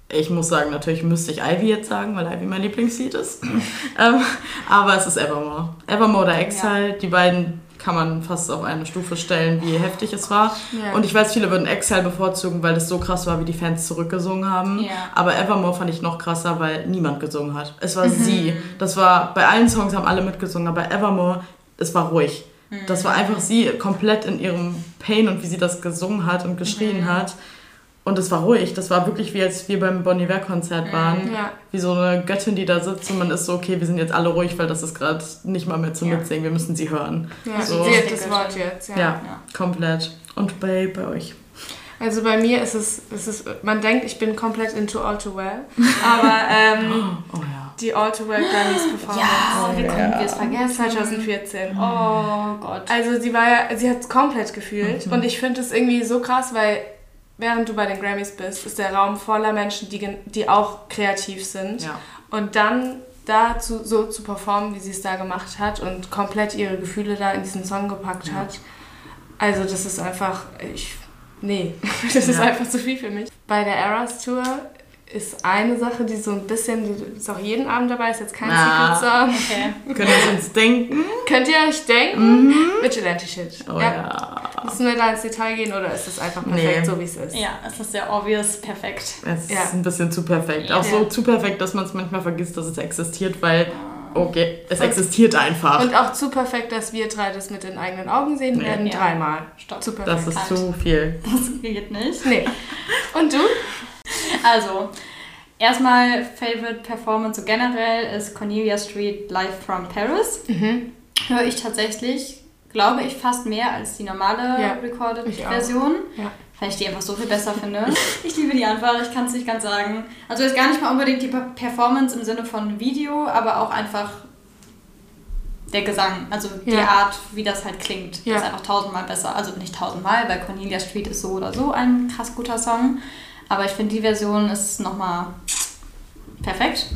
ich muss sagen, natürlich müsste ich Ivy jetzt sagen, weil Ivy mein Lieblingslied ist. ähm, aber es ist Evermore. Evermore oder Exile, die beiden kann man fast auf eine Stufe stellen, wie heftig es war. Ja. Und ich weiß, viele würden Exile bevorzugen, weil das so krass war, wie die Fans zurückgesungen haben. Ja. Aber Evermore fand ich noch krasser, weil niemand gesungen hat. Es war sie. Das war, bei allen Songs haben alle mitgesungen, aber Evermore, es war ruhig. Das war einfach sie komplett in ihrem Pain und wie sie das gesungen hat und geschrien hat. Und es war ruhig. Das war wirklich wie als wir beim Bon Iver Konzert waren. Ja. Wie so eine Göttin, die da sitzt und man ist so, okay, wir sind jetzt alle ruhig, weil das ist gerade nicht mal mehr zum Ja. Mitsingen. Wir müssen sie hören. Ja, So. sie hat das Wort jetzt. Ja. Ja, komplett. Und bei, bei euch. Also bei mir ist es, ist es, man denkt, ich bin komplett into All Too Well, aber ähm, Oh ja. die All Too Well Grammys Performance Ja, wie konnten wir es vergessen? 2014. Oh Gott. Also sie war ja, sie hat es komplett gefühlt Mhm. und ich finde es irgendwie so krass, weil während du bei den Grammys bist, ist der Raum voller Menschen, die, die auch kreativ sind Ja. und dann dazu so zu performen, wie sie es da gemacht hat und komplett ihre Gefühle da in diesen Song gepackt hat. Also das ist einfach, ich, nee, das ist Ja. einfach zu viel für mich. Bei der Eras Tour ist eine Sache, die so ein bisschen, die ist auch jeden Abend dabei, ist jetzt kein Ah. Secret Song. Okay. Können wir uns denken? Könnt ihr euch denken? Vigilante Shit. Oh ja. Müssen wir da ins Detail gehen oder ist es einfach perfekt, Nee. so wie es ist? Ja, es ist sehr obvious, perfekt. Es ist Ja. ein bisschen zu perfekt. Auch Ja. so zu perfekt, dass man es manchmal vergisst, dass es existiert, weil, okay, es existiert einfach. Und auch zu perfekt, dass wir drei das mit den eigenen Augen sehen Nee. werden, Ja. dreimal. Stopp. Zu perfekt. Das ist zu viel. Das geht nicht. Nee. Und du? Also, erstmal Favorite Performance so generell ist Cornelia Street Live from Paris. Mhm. Höre ich tatsächlich, glaube ich, fast mehr als die normale Ja, Recorded ich auch. Version. Ja. Weil ich die einfach so viel besser finde. Ich liebe die einfach, ich kann es nicht ganz sagen. Also ist gar nicht mal unbedingt die Per- Performance im Sinne von Video, aber auch einfach der Gesang, also die Ja. Art, wie das halt klingt, Ja. ist einfach tausendmal besser. Also nicht tausendmal, weil Cornelia Street ist so oder so ein krass guter Song. Aber ich finde, die Version ist nochmal perfekt.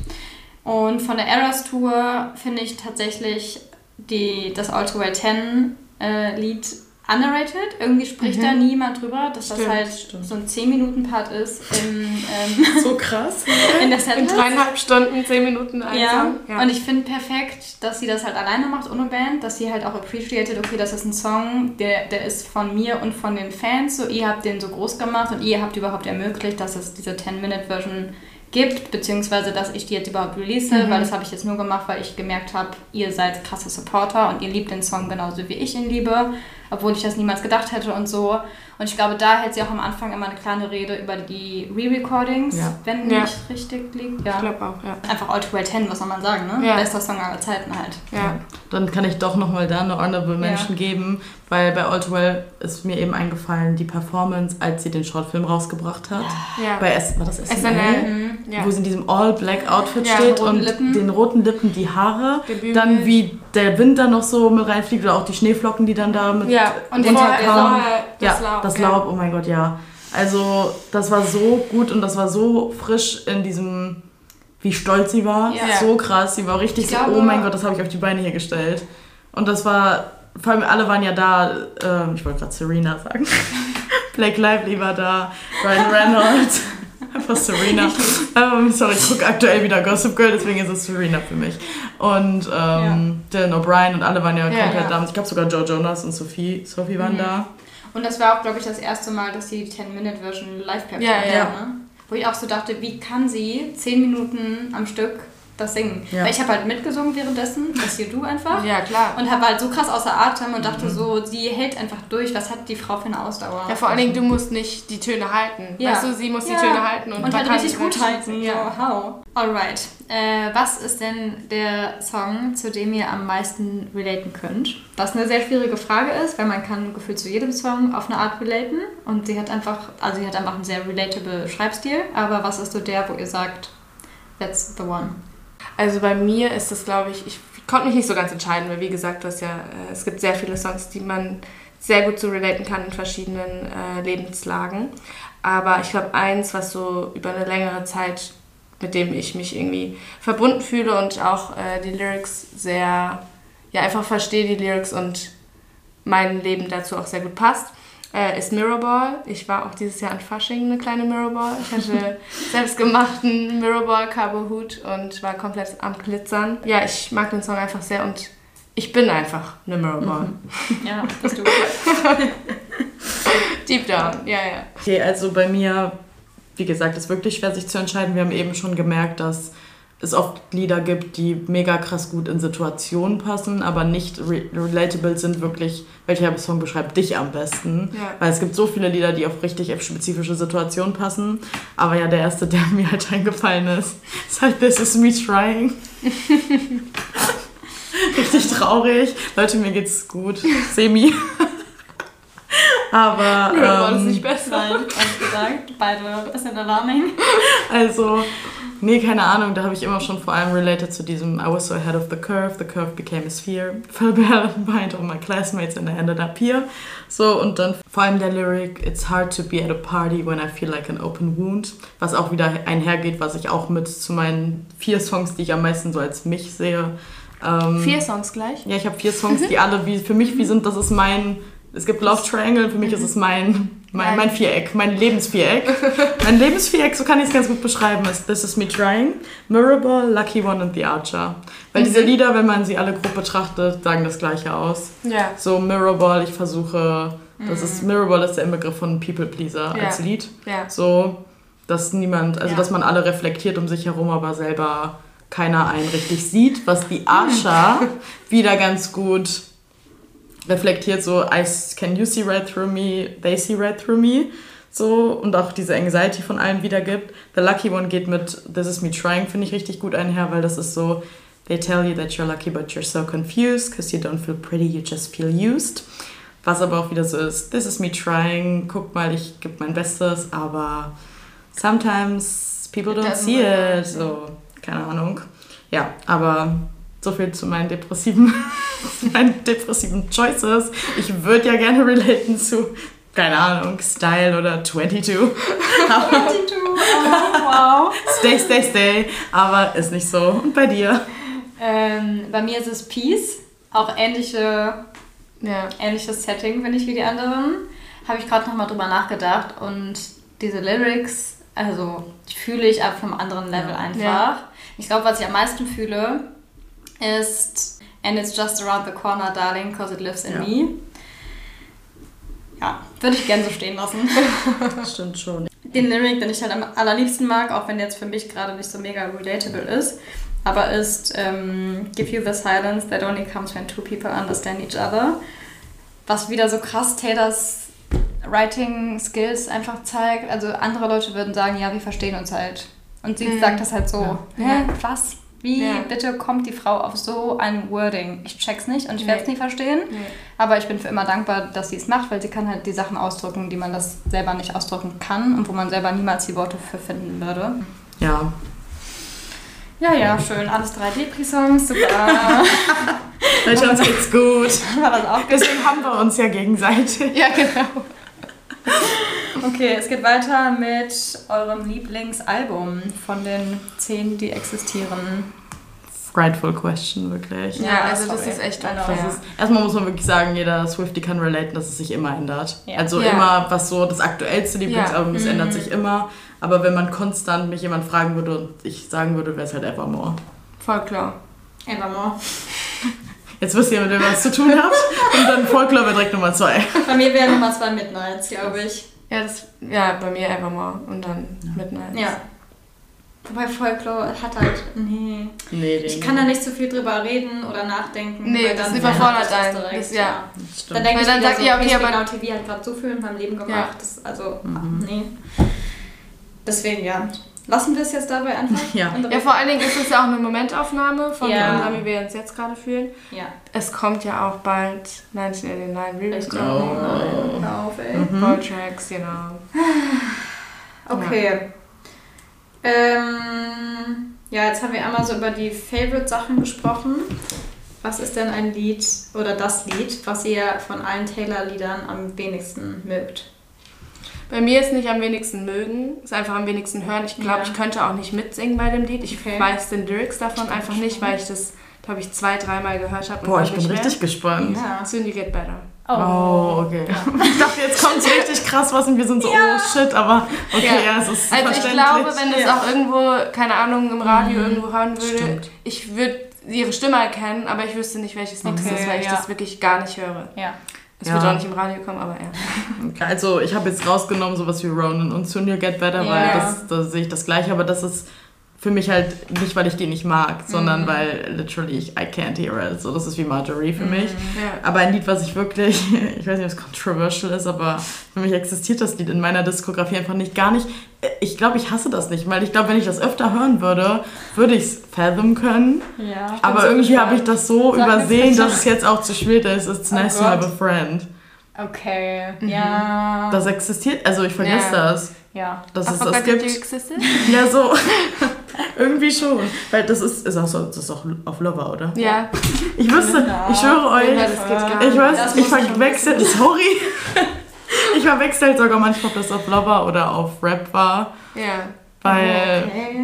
Und von der Eras Tour finde ich tatsächlich die, das All Too Well 10 äh, Lied underrated. Irgendwie spricht Mhm. da niemand drüber, dass Stimmt, das halt stimmt. so ein 10-Minuten-Part ist im, ähm, So krass. in In dreieinhalb Stunden, zehn Minuten ein Ja. Ja. und ich finde perfekt, dass sie das halt alleine macht, ohne Band, dass sie halt auch appreciated, okay, das ist ein Song, der, der ist von mir und von den Fans, so ihr habt den so groß gemacht und ihr habt überhaupt ermöglicht, dass es diese 10-Minute-Version gibt, beziehungsweise dass ich die jetzt überhaupt release, Mhm. weil das habe ich jetzt nur gemacht, weil ich gemerkt habe, ihr seid krasse Supporter und ihr liebt den Song genauso wie ich ihn liebe, obwohl ich das niemals gedacht hätte und so. Und ich glaube, da hält sie auch am Anfang immer eine kleine Rede über die Re-Recordings, Ja. wenn Ja. mich richtig liegt. Ja. ich glaube auch, ja. Einfach All Too Well 10, was soll man sagen, ne? Ja. Bester Song aller Zeiten halt. ja. Dann kann ich doch nochmal da eine Honorable Ja. Mention geben, weil bei All Too Well ist mir eben eingefallen, die Performance, als sie den Shortfilm rausgebracht hat. ja. Bei S, war das SNL? SNL. Mhm. ja. Wo sie in diesem All-Black-Outfit Ja, steht und Lippen. den roten Lippen, die Haare, Gebügelt. dann wie der Wind da noch so mit reinfliegt oder auch die Schneeflocken, die dann da mit Ja, und runterkamen. das Laub. das. Laub, oh mein Gott, ja. Also, das war so gut und das war so frisch in diesem, wie stolz sie war. Ja. So krass, sie war richtig Ich so, glaube- oh mein Gott, das habe ich auf die Beine hier gestellt. Und das war, vor allem alle waren ja da, ähm, ich wollte gerade Serena sagen. Blake Lively war da, Ryan Reynolds. Einfach Serena. ähm, sorry, ich gucke aktuell wieder Gossip Girl, deswegen ist es Serena für mich. Und ähm, Dylan O'Brien und alle waren ja, Ja, komplett ja. da. Ich glaube sogar Joe Jonas und Sophie, Sophie waren Mhm. da. Und das war auch, glaube ich, das erste Mal, dass sie die 10-Minute-Version live performt Ja, ja. Ne? Wo ich auch so dachte, wie kann sie 10 Minuten am Stück das singen? Ja. Weil ich habe halt mitgesungen währenddessen, das hier du einfach. Ja, klar. Und habe halt so krass außer Atem und dachte so, sie hält einfach durch. Was hat die Frau für eine Ausdauer? Ja, vor allen Dingen, du musst nicht die Töne halten. Ja. Weißt du, sie muss Ja. die Töne halten. Und, Und, halt richtig gut halten. Ja. So, how? Alright. Äh, was ist denn der Song, zu dem ihr am meisten relaten könnt? Was eine sehr schwierige Frage ist, weil man kann gefühlt zu jedem Song auf eine Art relaten. Und sie hat einfach, also sie hat einfach einen sehr relatable Schreibstil. Aber was ist so der, wo ihr sagt, that's the one? Also bei mir ist das, glaube ich, ich konnte mich nicht so ganz entscheiden, weil wie gesagt, du hast ja, äh, es gibt sehr viele Songs, die man sehr gut so relaten kann in verschiedenen äh, Lebenslagen. Aber ich glaube, eins, was so über eine längere Zeit, mit dem ich mich irgendwie verbunden fühle und auch äh, die Lyrics sehr, ja, einfach verstehe die Lyrics und mein Leben dazu auch sehr gut passt, äh, ist Mirrorball. Ich war auch dieses Jahr an Fasching eine kleine Mirrorball. Ich hatte selbstgemachten Mirrorball-Carbo-Hut und war komplett am Glitzern. Ja, ich mag den Song einfach sehr und ich bin einfach eine Mirrorball. Ja, bist du. Deep down, ja, ja. Okay, also bei mir, wie gesagt, ist wirklich schwer sich zu entscheiden. Wir haben eben schon gemerkt, dass es oft Lieder gibt, die mega krass gut in Situationen passen, aber nicht re relatable sind wirklich, welcher Song beschreibt dich am besten. Ja. Weil es gibt so viele Lieder, die auf richtig spezifische Situationen passen. Aber ja, der erste, der mir halt eingefallen ist, ist halt This Is Me Trying. richtig traurig. Leute, mir geht's gut. Semi. Aber. Ist ähm, nicht besser. Nein, ehrlich gesagt, beide ein bisschen alarming. Also, nee, keine Ahnung, da habe ich immer schon vor allem related zu diesem I was so ahead of the curve, the curve became a sphere, fell behind all my classmates and I ended up here. So, und dann vor allem der Lyric, it's hard to be at a party when I feel like an open wound, was auch wieder einhergeht, was ich auch mit zu meinen vier Songs, die ich am meisten so als mich sehe. Ähm, Vier Songs gleich. Ja, ich habe vier Songs, die alle wie für mich wie sind, das ist mein, es gibt Love Triangle, für mich ist es mein, mein, mein Viereck, mein Lebensviereck. mein Lebensviereck, so kann ich es ganz gut beschreiben, ist This Is Me Trying, Mirrorball, Lucky One und The Archer. Weil diese Lieder, wenn man sie alle grob betrachtet, sagen das gleiche aus. Ja. So Mirrorball, ich versuche, das ist, Mirrorball ist der Inbegriff von People Pleaser Ja. als Lied. Ja. So, dass niemand, also Ja. dass man alle reflektiert um sich herum, aber selber keiner einen richtig sieht, was die Asha wieder ganz gut reflektiert, so I can you see right through me, they see right through me, so und auch diese Anxiety von allen wiedergibt. The Lucky One geht mit This is me trying, finde ich richtig gut einher, weil das ist so They tell you that you're lucky, but you're so confused, because you don't feel pretty, you just feel used. Was aber auch wieder so ist, this is me trying, guck mal, ich gebe mein Bestes, aber sometimes people don't see it. So, keine Ahnung. Ja, aber so viel zu meinen depressiven, meinen depressiven Choices. Ich würde ja gerne relaten zu, keine Ahnung, Style oder 22. Aber oh, wow. stay, stay, stay. Aber ist nicht so. Und bei dir? Ähm, bei mir ist es Peace. Auch ähnliche, Ja. ähnliches Setting, finde ich, wie die anderen. Habe ich gerade nochmal drüber nachgedacht. Und diese Lyrics, also fühle ich ab vom anderen Level einfach. Ja. Ich glaube, was ich am meisten fühle, ist And it's just around the corner, darling, cause it lives in Ja. me. Ja, würde ich gern so stehen lassen. Stimmt schon. Den Lyric, den ich halt am allerliebsten mag, auch wenn der jetzt für mich gerade nicht so mega relatable ist, aber ist ähm, Give you the silence that only comes when two people understand each other. Was wieder so krass Taylors Writing Skills einfach zeigt. Also andere Leute würden sagen, ja, wir verstehen uns halt. Und sie Mhm. sagt das halt so, Ja. hä, was? Wie Ja. bitte kommt die Frau auf so ein Wording? Ich check's nicht und ich werde es Nee. nie verstehen. Nee. Aber ich bin für immer dankbar, dass sie es macht, weil sie kann halt die Sachen ausdrücken, die man das selber nicht ausdrücken kann und wo man selber niemals die Worte für finden würde. Ja. Ja, ja, schön. Alles drei Depri-Songs, super. Bei uns geht's gut. War das auch Deswegen haben wir uns ja gegenseitig. Ja, genau. Okay, es geht weiter mit eurem Lieblingsalbum von den zehn, die existieren. Frightful question, wirklich. Ja, also das sorry. ist echt. Das ist, erstmal muss man wirklich sagen, jeder Swifty kann relaten, dass es sich immer ändert. Ja. Also Ja. immer, was so das aktuellste Lieblingsalbum ist, Ja. ändert Mhm. sich immer. Aber wenn man konstant mich jemand fragen würde und ich sagen würde, wäre es halt Evermore. Voll klar. Evermore. Jetzt wisst ihr, mit wem ihr was zu tun habt. Und dann Folklore wäre direkt Nummer zwei. Bei mir wären Nummer zwei Midnights, glaube ich. Ja, das, ja, bei mir Evermore und dann Midnight. Ja. Wobei Folklore hat halt. Nee. Nee, Ich kann da nicht so viel drüber reden oder nachdenken. Nee, weil das dann überfordert einen. direkt, Das- ja. Das Dann denke ich dann sagt so, ihr, okay, okay, aber- genau, TV hat gerade so viel in meinem Leben gemacht. Ja. Das, also, Mhm. nee. Deswegen, ja. Lassen wir es jetzt dabei einfach? Ja. Ja, vor allen Dingen ist es ja auch eine Momentaufnahme von Ja. dem, wie wir uns jetzt gerade fühlen. ja. Es kommt ja auch bald 1989 Richtig. Remix. Oh. Nein, auf, ey. Mhm. All Tracks, genau. Okay. Ähm, ja, jetzt haben wir einmal so über die Favorite-Sachen gesprochen. Was ist denn ein Lied oder das Lied, was ihr von allen Taylor-Liedern am wenigsten mögt? Bei mir ist nicht am wenigsten mögen, ist einfach am wenigsten hören. Ich glaube, Ja. ich könnte auch nicht mitsingen bei dem Lied. Ich Okay. weiß den Lyrics davon einfach nicht, weil ich das, glaube ich, zwei, dreimal gehört habe. und Boah, ich bin richtig gespannt. Ja. Syndicate Better. Oh, okay. Ich dachte, jetzt kommt richtig krass was und wir sind so, oh shit, aber okay, ja, Ja. es ist Also ich glaube, wenn das Ja. auch irgendwo, keine Ahnung, im Radio Mhm. irgendwo hören würde, Stimmt. ich würde ihre Stimme erkennen, aber ich wüsste nicht, welches Lied Okay, das ist, weil ich ja. das wirklich gar nicht höre. Ja. Es Ja. wird auch nicht im Radio kommen, aber ja. Okay, Also ich habe jetzt rausgenommen sowas wie Ronan und Soon You Get Better, Ja. weil das, da sehe ich das gleiche, aber das ist für mich halt nicht, weil ich die nicht mag, sondern Mhm. weil literally ich, I can't hear it. So, das ist wie Marjorie für Mhm. mich. ja. Aber ein Lied, was ich wirklich, ich weiß nicht, ob es controversial ist, aber für mich existiert das Lied in meiner Diskografie einfach nicht, gar nicht. Ich glaube, ich hasse das nicht, weil ich glaube, wenn ich das öfter hören würde, würde ich es fathom können. Ja. Aber irgendwie habe ich das so Sag übersehen, dass es jetzt auch zu spät ist. It's Oh nice to Gott. have a friend. Okay, ja. Das existiert, also ich vergesse Ja. das, ja. dass es das forgot gibt. Ja, so. Irgendwie schon. Weil das ist, ist, auch so, das ist auch auf Lover, oder? Ja. Ich wüsste, ich schwöre Ja, euch, das geht gar ich weiß, Das ich verwechsel, sorry. Ich verwechsel sogar manchmal, ob das auf Lover oder auf Rap war, Ja. weil Okay.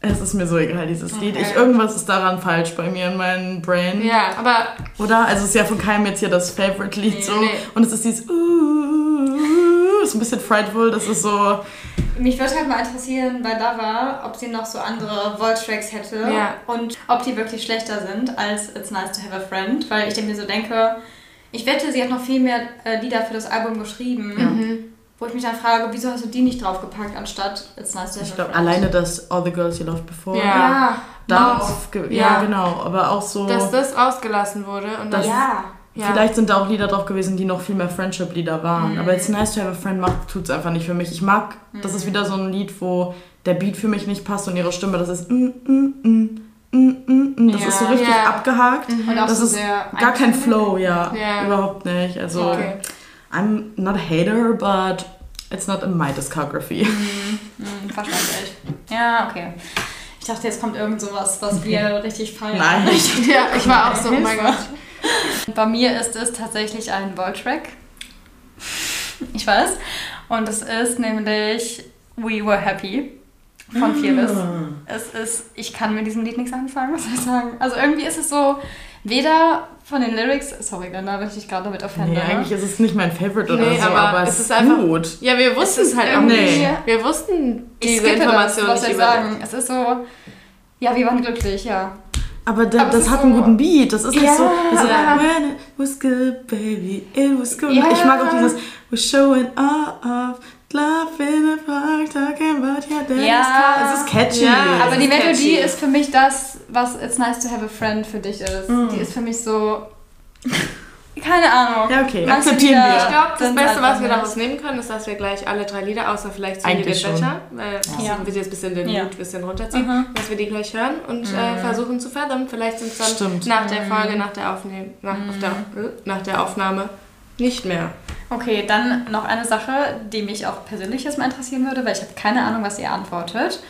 es ist mir so egal, dieses Lied. Okay. Ich, irgendwas ist daran falsch bei mir in meinem Brain. Ja, aber Oder? Also es ist ja von keinem jetzt hier das Favorite-Lied Nee, so. nee. Und es ist dieses uh, ist ein bisschen frightful, das ist so. Mich würde halt mal interessieren bei Lava, ob sie noch so andere Volt-Tracks hätte Ja. und ob die wirklich schlechter sind als It's Nice to Have a Friend, weil ich mir so denke, ich wette, sie hat noch viel mehr äh, Lieder für das Album geschrieben, Mhm. wo ich mich dann frage, wieso hast du die nicht draufgepackt, anstatt It's Nice to Have Ich a glaube, Friend? alleine das All the Girls You Loved Before. Ja. Ja, Darauf, ja. Ja. genau. Aber auch so. dass das ausgelassen wurde und Das- das. ja. Ja. Vielleicht sind da auch Lieder drauf gewesen, die noch viel mehr Friendship-Lieder waren. Mhm. Aber It's Nice to Have a Friend macht tut's einfach nicht für mich. Ich mag, das Mhm. ist wieder so ein Lied, wo der Beat für mich nicht passt und ihre Stimme, das ist mm, mm, mm, mm, mm, mm. Das Ja. ist so richtig Ja. abgehakt. Und auch Das so ist Gar kein. Flow, ja. Überhaupt nicht. Also, Okay. I'm not a hater, but it's not in my discography. Hm, verständlich. Ja, okay. Ich dachte, jetzt kommt irgend sowas, was wir richtig feiern. Nein. Ja, ich war auch so, oh mein Gott. Bei mir ist es tatsächlich ein Volt-Track. Ich weiß. Und es ist nämlich We Were Happy von Fearless. Es ist, ich kann mit diesem Lied nichts anfangen, was soll ich sagen? Also irgendwie ist es so, weder von den Lyrics, sorry, da ich dich gerade damit offende. Nee, eigentlich ist es nicht mein Favorite oder Nee, so, aber aber, es ist einfach- gut. Ja, wir wussten Es es halt auch nicht. Wir wussten ich diese skippe das, Information was nicht soll ich über sagen. Es ist so, ja, wir waren glücklich, ja. Aber, der, Aber das hat so- einen guten Beat. Das ist nicht Ja. so, das ist so Ja. When it was good, baby, it was good. Ja. Ich mag auch dieses We're showing off, love in the park, talking about your daddy's Ja. car. Es ist catchy. Ja, Aber die Melodie ist für mich das, was It's Nice to Have a Friend für dich ist. Mm. Die ist für mich so. Keine Ahnung. Ja, okay, Manche akzeptieren Lieder- wir. Ich glaube, das Beste, was wir daraus nehmen können, ist, dass wir gleich alle drei Lieder, außer vielleicht Get schon. Better, weil Ja. wir jetzt ein bisschen den Ja. Mut ein bisschen runterziehen, Mhm. dass wir die gleich hören und äh, versuchen zu fördern. Vielleicht sind es dann Stimmt. nach der Folge, nach der, Aufnehm nach, auf der, äh, nach der Aufnahme nicht mehr. Okay, dann noch eine Sache, die mich auch persönlich jetzt mal interessieren würde, weil ich habe keine Ahnung, was ihr antwortet,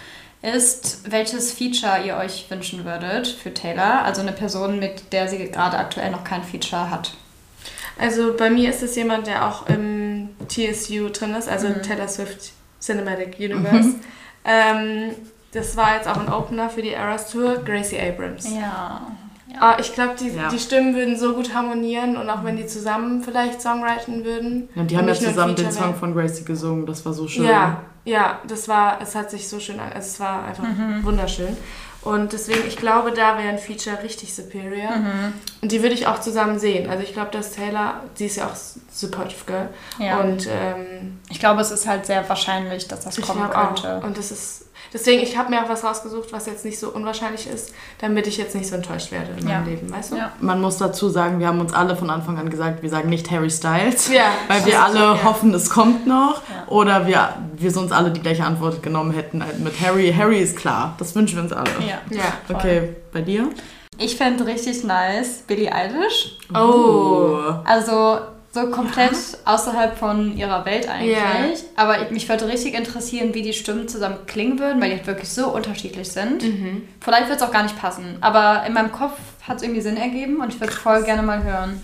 ist, welches Feature ihr euch wünschen würdet für Taylor. Also eine Person, mit der sie gerade aktuell noch kein Feature hat. Also bei mir ist es jemand, der auch im TSU drin ist, also Mhm. Taylor Swift Cinematic Universe. Ähm, das war jetzt auch ein Opener für die Eras Tour, Gracie Abrams. Ja. Ah, ich glaube, die, Ja. die Stimmen würden so gut harmonieren und auch wenn die zusammen vielleicht Songwriten würden. Ja, die haben ja zusammen den Song von Gracie gesungen, das war so schön. Ja, ja, das war, es hat sich so schön es war einfach Mhm. wunderschön. Und deswegen, ich glaube, da wäre ein Feature richtig superior. Mhm. Und die würde ich auch zusammen sehen. Also ich glaube, dass Taylor, sie ist ja auch Supportive Girl. ja. Und ähm, ich glaube, es ist halt sehr wahrscheinlich, dass das kommen könnte. auch. Und das ist, deswegen, ich habe mir auch was rausgesucht, was jetzt nicht so unwahrscheinlich ist, damit ich jetzt nicht so enttäuscht werde in meinem Ja. Leben, weißt du? Ja. Man muss dazu sagen, wir haben uns alle von Anfang an gesagt, wir sagen nicht Harry Styles. Ja, Weil wir alle ja. hoffen, es kommt noch. Ja. Oder wir, wir sonst alle die gleiche Antwort genommen hätten halt mit Harry. Harry ist klar. Das wünschen wir uns alle. Ja. Ja. Okay, bei dir? Ich fände richtig nice Billie Eilish. Oh. Also so komplett außerhalb von ihrer Welt eigentlich. Ja. Aber ich, mich würde richtig interessieren, wie die Stimmen zusammen klingen würden, weil die halt wirklich so unterschiedlich sind. Mhm. Vielleicht wird es auch gar nicht passen. Aber in meinem Kopf hat es irgendwie Sinn ergeben und ich würde es voll gerne mal hören.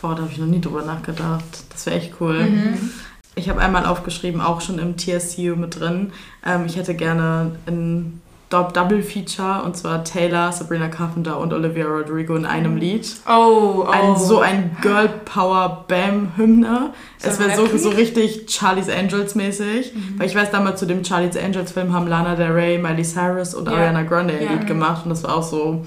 Boah, da habe ich noch nie drüber nachgedacht. Das wäre echt cool. Mhm. Ich habe einmal aufgeschrieben, auch schon im TSU mit drin. Ähm, ich hätte gerne Dou- Double Feature und zwar Taylor, Sabrina Carpenter und Olivia Rodrigo in einem Lied. Oh, oh. Ein, so ein Girl Power Bam Hymne. So es wäre so, so richtig Charlie's Angels mäßig. Weil ich weiß, damals zu dem Charlie's Angels Film haben Lana Del Rey, Miley Cyrus und Ja. Ariana Grande ein Ja. Lied gemacht und das war auch so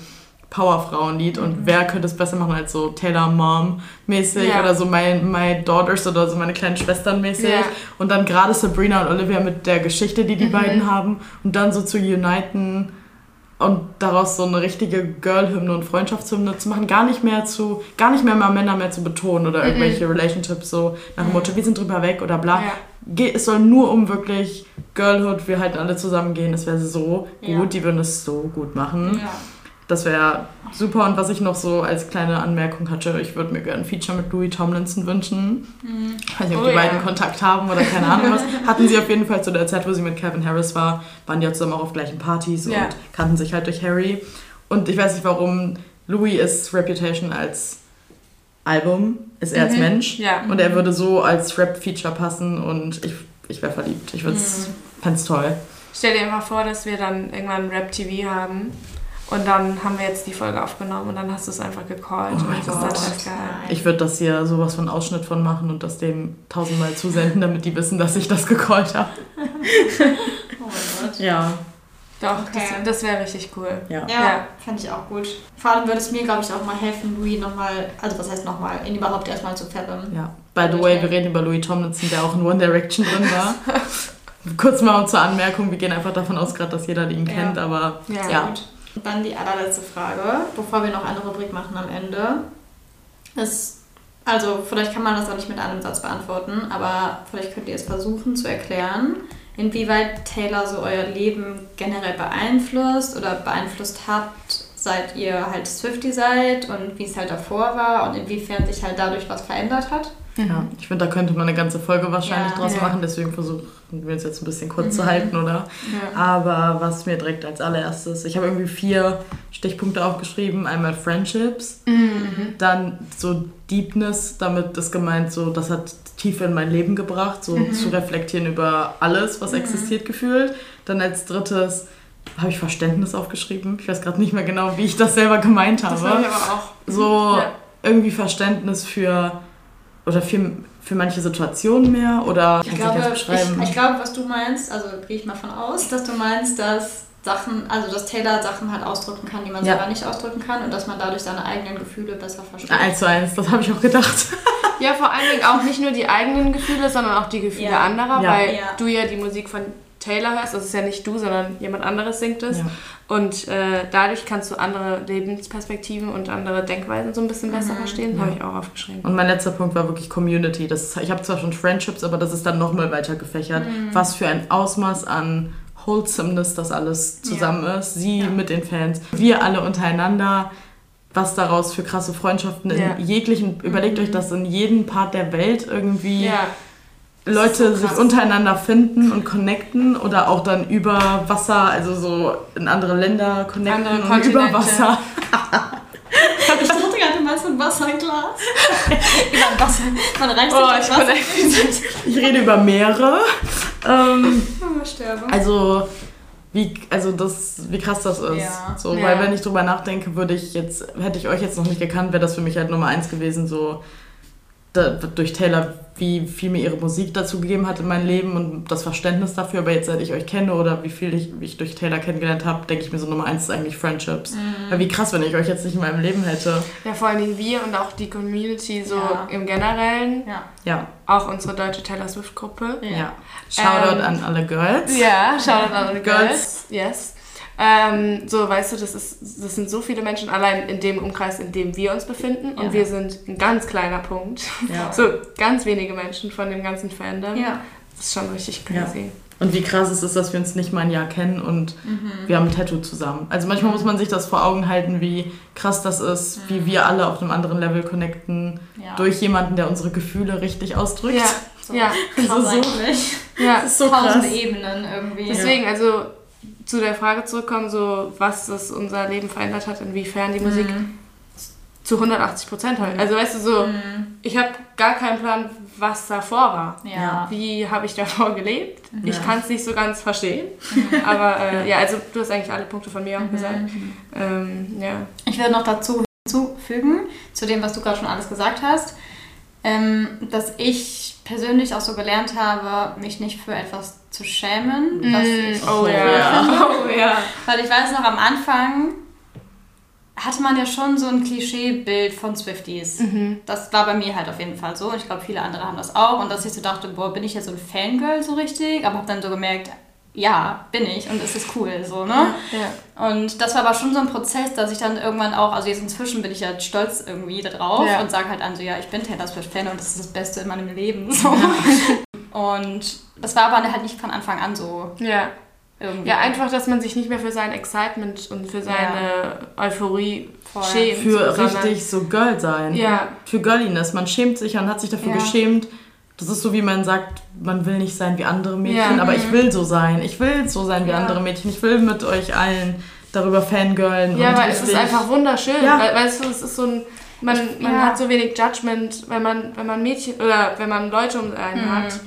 Powerfrauenlied und wer könnte es besser machen als so Taylor Mom mäßig Ja. oder so my, my Daughters oder so meine kleinen Schwestern mäßig Ja. und dann gerade Sabrina und Olivia mit der Geschichte, die die Mhm. beiden haben und dann so zu uniten und daraus so eine richtige Girl-Hymne und Freundschaftshymne zu machen, gar nicht mehr zu, gar nicht mehr mal Männer mehr zu betonen oder irgendwelche Relationships so nach dem Motto, wir sind drüber weg oder bla. Mhm. Ja. Es soll nur um wirklich Girlhood, wir halten alle zusammen gehen, das wäre so gut, die würden es so gut machen. Ja. Das wäre super. Und was ich noch so als kleine Anmerkung hatte, ich würde mir gerne ein Feature mit Louis Tomlinson wünschen. Mhm. Ich weiß nicht, ob oh, die ja. beiden Kontakt haben oder keine Ahnung was. Hatten sie auf jeden Fall zu der Zeit, wo sie mit Kevin Harris war, waren die ja zusammen auch auf gleichen Partys ja. und kannten sich halt durch Harry. Und ich weiß nicht, warum Louis ist Reputation als Album, ist er mhm. als Mensch. Ja. Und er würde so als Rap-Feature passen und ich, ich wäre verliebt. Ich würde es mhm. toll. Stell dir mal vor, dass wir dann irgendwann Rap-TV haben und dann haben wir jetzt die Folge aufgenommen und dann hast du es einfach gecallt. Oh mein Gott. Ich würde das hier sowas von Ausschnitt von machen und das dem tausendmal zusenden, damit die wissen, dass ich das gecallt habe. oh mein Gott. Ja. Doch, okay. das, das wäre richtig cool. Ja, ja, ja. fände ich auch gut. Vor allem würde es mir, glaube ich, auch mal helfen, Louis nochmal, also was heißt nochmal, ihn überhaupt erstmal zu färben. Ja. By the way, wir reden über Louis Tomlinson, der auch in One Direction drin war. Kurz mal zur Anmerkung, wir gehen einfach davon aus, gerade, dass jeder ihn kennt, ja. aber ja. ja. Gut. Und dann die allerletzte Frage, bevor wir noch eine Rubrik machen am Ende. Ist, also vielleicht kann man das auch nicht mit einem Satz beantworten, aber vielleicht könnt ihr es versuchen zu erklären inwieweit Taylor so euer Leben generell beeinflusst oder beeinflusst hat, seit ihr halt Swifty seid und wie es halt davor war und inwiefern sich halt dadurch was verändert hat. Ja, ich finde, da könnte man eine ganze Folge wahrscheinlich ja, draus ja. machen, deswegen versuchen wir es jetzt ein bisschen kurz mhm. zu halten, oder? Ja. Aber was mir direkt als allererstes, ich habe irgendwie vier Stichpunkte aufgeschrieben. Einmal Friendships, mhm. dann so Deepness, damit ist gemeint, so das hat Tiefe in mein Leben gebracht, so mhm. zu reflektieren über alles, was mhm. existiert, gefühlt. Dann als drittes habe ich Verständnis aufgeschrieben. Ich weiß gerade nicht mehr genau, wie ich das selber gemeint habe. Das ich aber auch. So ja. irgendwie Verständnis für oder für, für manche Situationen mehr oder ich glaube, ich, ich glaube, was du meinst, also gehe ich mal von aus, dass du meinst, dass Sachen, also dass Taylor Sachen halt ausdrücken kann, die man ja. selber nicht ausdrücken kann und dass man dadurch seine eigenen Gefühle besser versteht. Eins zu eins, das habe ich auch gedacht. ja, vor allen Dingen auch nicht nur die eigenen Gefühle, sondern auch die Gefühle ja. anderer, ja. weil du ja die Musik von Taylor hörst, das ist ja nicht du, sondern jemand anderes singt es. Ja. Und äh, dadurch kannst du andere Lebensperspektiven und andere Denkweisen so ein bisschen besser mhm. verstehen. Ja. Habe ich auch aufgeschrieben. Und mein letzter Punkt war wirklich Community. Das, ich habe zwar schon Friendships, aber das ist dann nochmal weiter gefächert. Mhm. Was für ein Ausmaß an Wholesomeness das alles zusammen ja. ist. Sie ja. mit den Fans, wir alle untereinander. Was daraus für krasse Freundschaften in jeglichen, überlegt mhm. euch das in jedem Part der Welt irgendwie. Ja Leute so sich untereinander finden und connecten oder auch dann über Wasser, also so in andere Länder connecten andere und über Wasser. ich dachte gerade mal so ein Wasserglas. über Wasser. Man reicht oh, ich, Wasser. ich rede über Meere. Ähm, oh, also wie, also das, wie krass das ist. Ja. So, ja. Weil wenn ich drüber nachdenke, würde ich jetzt, hätte ich euch jetzt noch nicht gekannt, wäre das für mich halt Nummer eins gewesen, so da, durch Taylor, wie viel mir ihre Musik dazu gegeben hat in meinem Leben und das Verständnis dafür. Aber jetzt, seit ich euch kenne oder wie viel ich, ich durch Taylor kennengelernt habe, denke ich mir so Nummer eins ist eigentlich Friendships. Mhm. Weil wie krass, wenn ich euch jetzt nicht in meinem Leben hätte. Ja, vor allem wir und auch die Community so ja. im Generellen. Ja. ja. Auch unsere deutsche Taylor Swift-Gruppe. Ja. ja. Shoutout ähm, an alle Girls. Ja, Shoutout an alle Girls. Girls. Yes. Ähm, so, weißt du, das, ist, das sind so viele Menschen allein in dem Umkreis, in dem wir uns befinden. Und wir sind ein ganz kleiner Punkt. Ja. So, ganz wenige Menschen von dem ganzen Fandom. Ja. Das ist schon richtig crazy. Ja. Und wie krass es ist, dass wir uns nicht mal ein Jahr kennen und mhm. wir haben ein Tattoo zusammen. Also manchmal muss man sich das vor Augen halten, wie krass das ist, mhm. wie wir alle auf einem anderen Level connecten ja. durch jemanden, der unsere Gefühle richtig ausdrückt. Ja, so. ja. krass so, eigentlich. Ja, das ist so tausend krass. Ebenen irgendwie. Deswegen, also zu der Frage zurückkommen, so was das unser Leben verändert hat, inwiefern die Musik mhm. zu 180 Prozent halt. Also weißt du so, mhm. ich habe gar keinen Plan, was davor war. Ja. Wie habe ich davor gelebt? Ja. Ich kann es nicht so ganz verstehen. Mhm. Aber äh, ja, also du hast eigentlich alle Punkte von mir auch mhm. gesagt. Ähm, ja. Ich würde noch dazu hinzufügen, zu dem, was du gerade schon alles gesagt hast, ähm, dass ich persönlich auch so gelernt habe, mich nicht für etwas zu schämen. Mm, ich oh, ja. oh ja. Weil ich weiß noch, am Anfang hatte man ja schon so ein Klischeebild von Swifties. Mhm. Das war bei mir halt auf jeden Fall so. Und ich glaube, viele andere haben das auch. Und dass ich so dachte, boah, bin ich jetzt so ein Fangirl so richtig? Aber habe dann so gemerkt, ja, bin ich und es ist cool, so, ne? Ja. Und das war aber schon so ein Prozess, dass ich dann irgendwann auch, also jetzt inzwischen bin ich ja stolz irgendwie darauf ja. und sage halt an so, ja, ich bin Taylor Swift-Fan und das ist das Beste in meinem Leben, so. Ja. Und das war aber halt nicht von Anfang an so. Ja. Irgendwie. Ja, einfach, dass man sich nicht mehr für sein Excitement und für seine ja. Euphorie Voll. schämt. Für richtig so Girl sein. Ja. Für Girliness. Man schämt sich und hat sich dafür ja. geschämt. Das ist so, wie man sagt, man will nicht sein wie andere Mädchen, ja. aber ich mhm. will so sein. Ich will so sein wie andere Mädchen. Ich will mit euch allen darüber fangirlen. Ja, weil es ist einfach wunderschön. Weil, weißt du, es ist so ein man, man ja. hat so wenig Judgment, wenn man, wenn man Mädchen oder wenn man Leute um einen mhm. hat,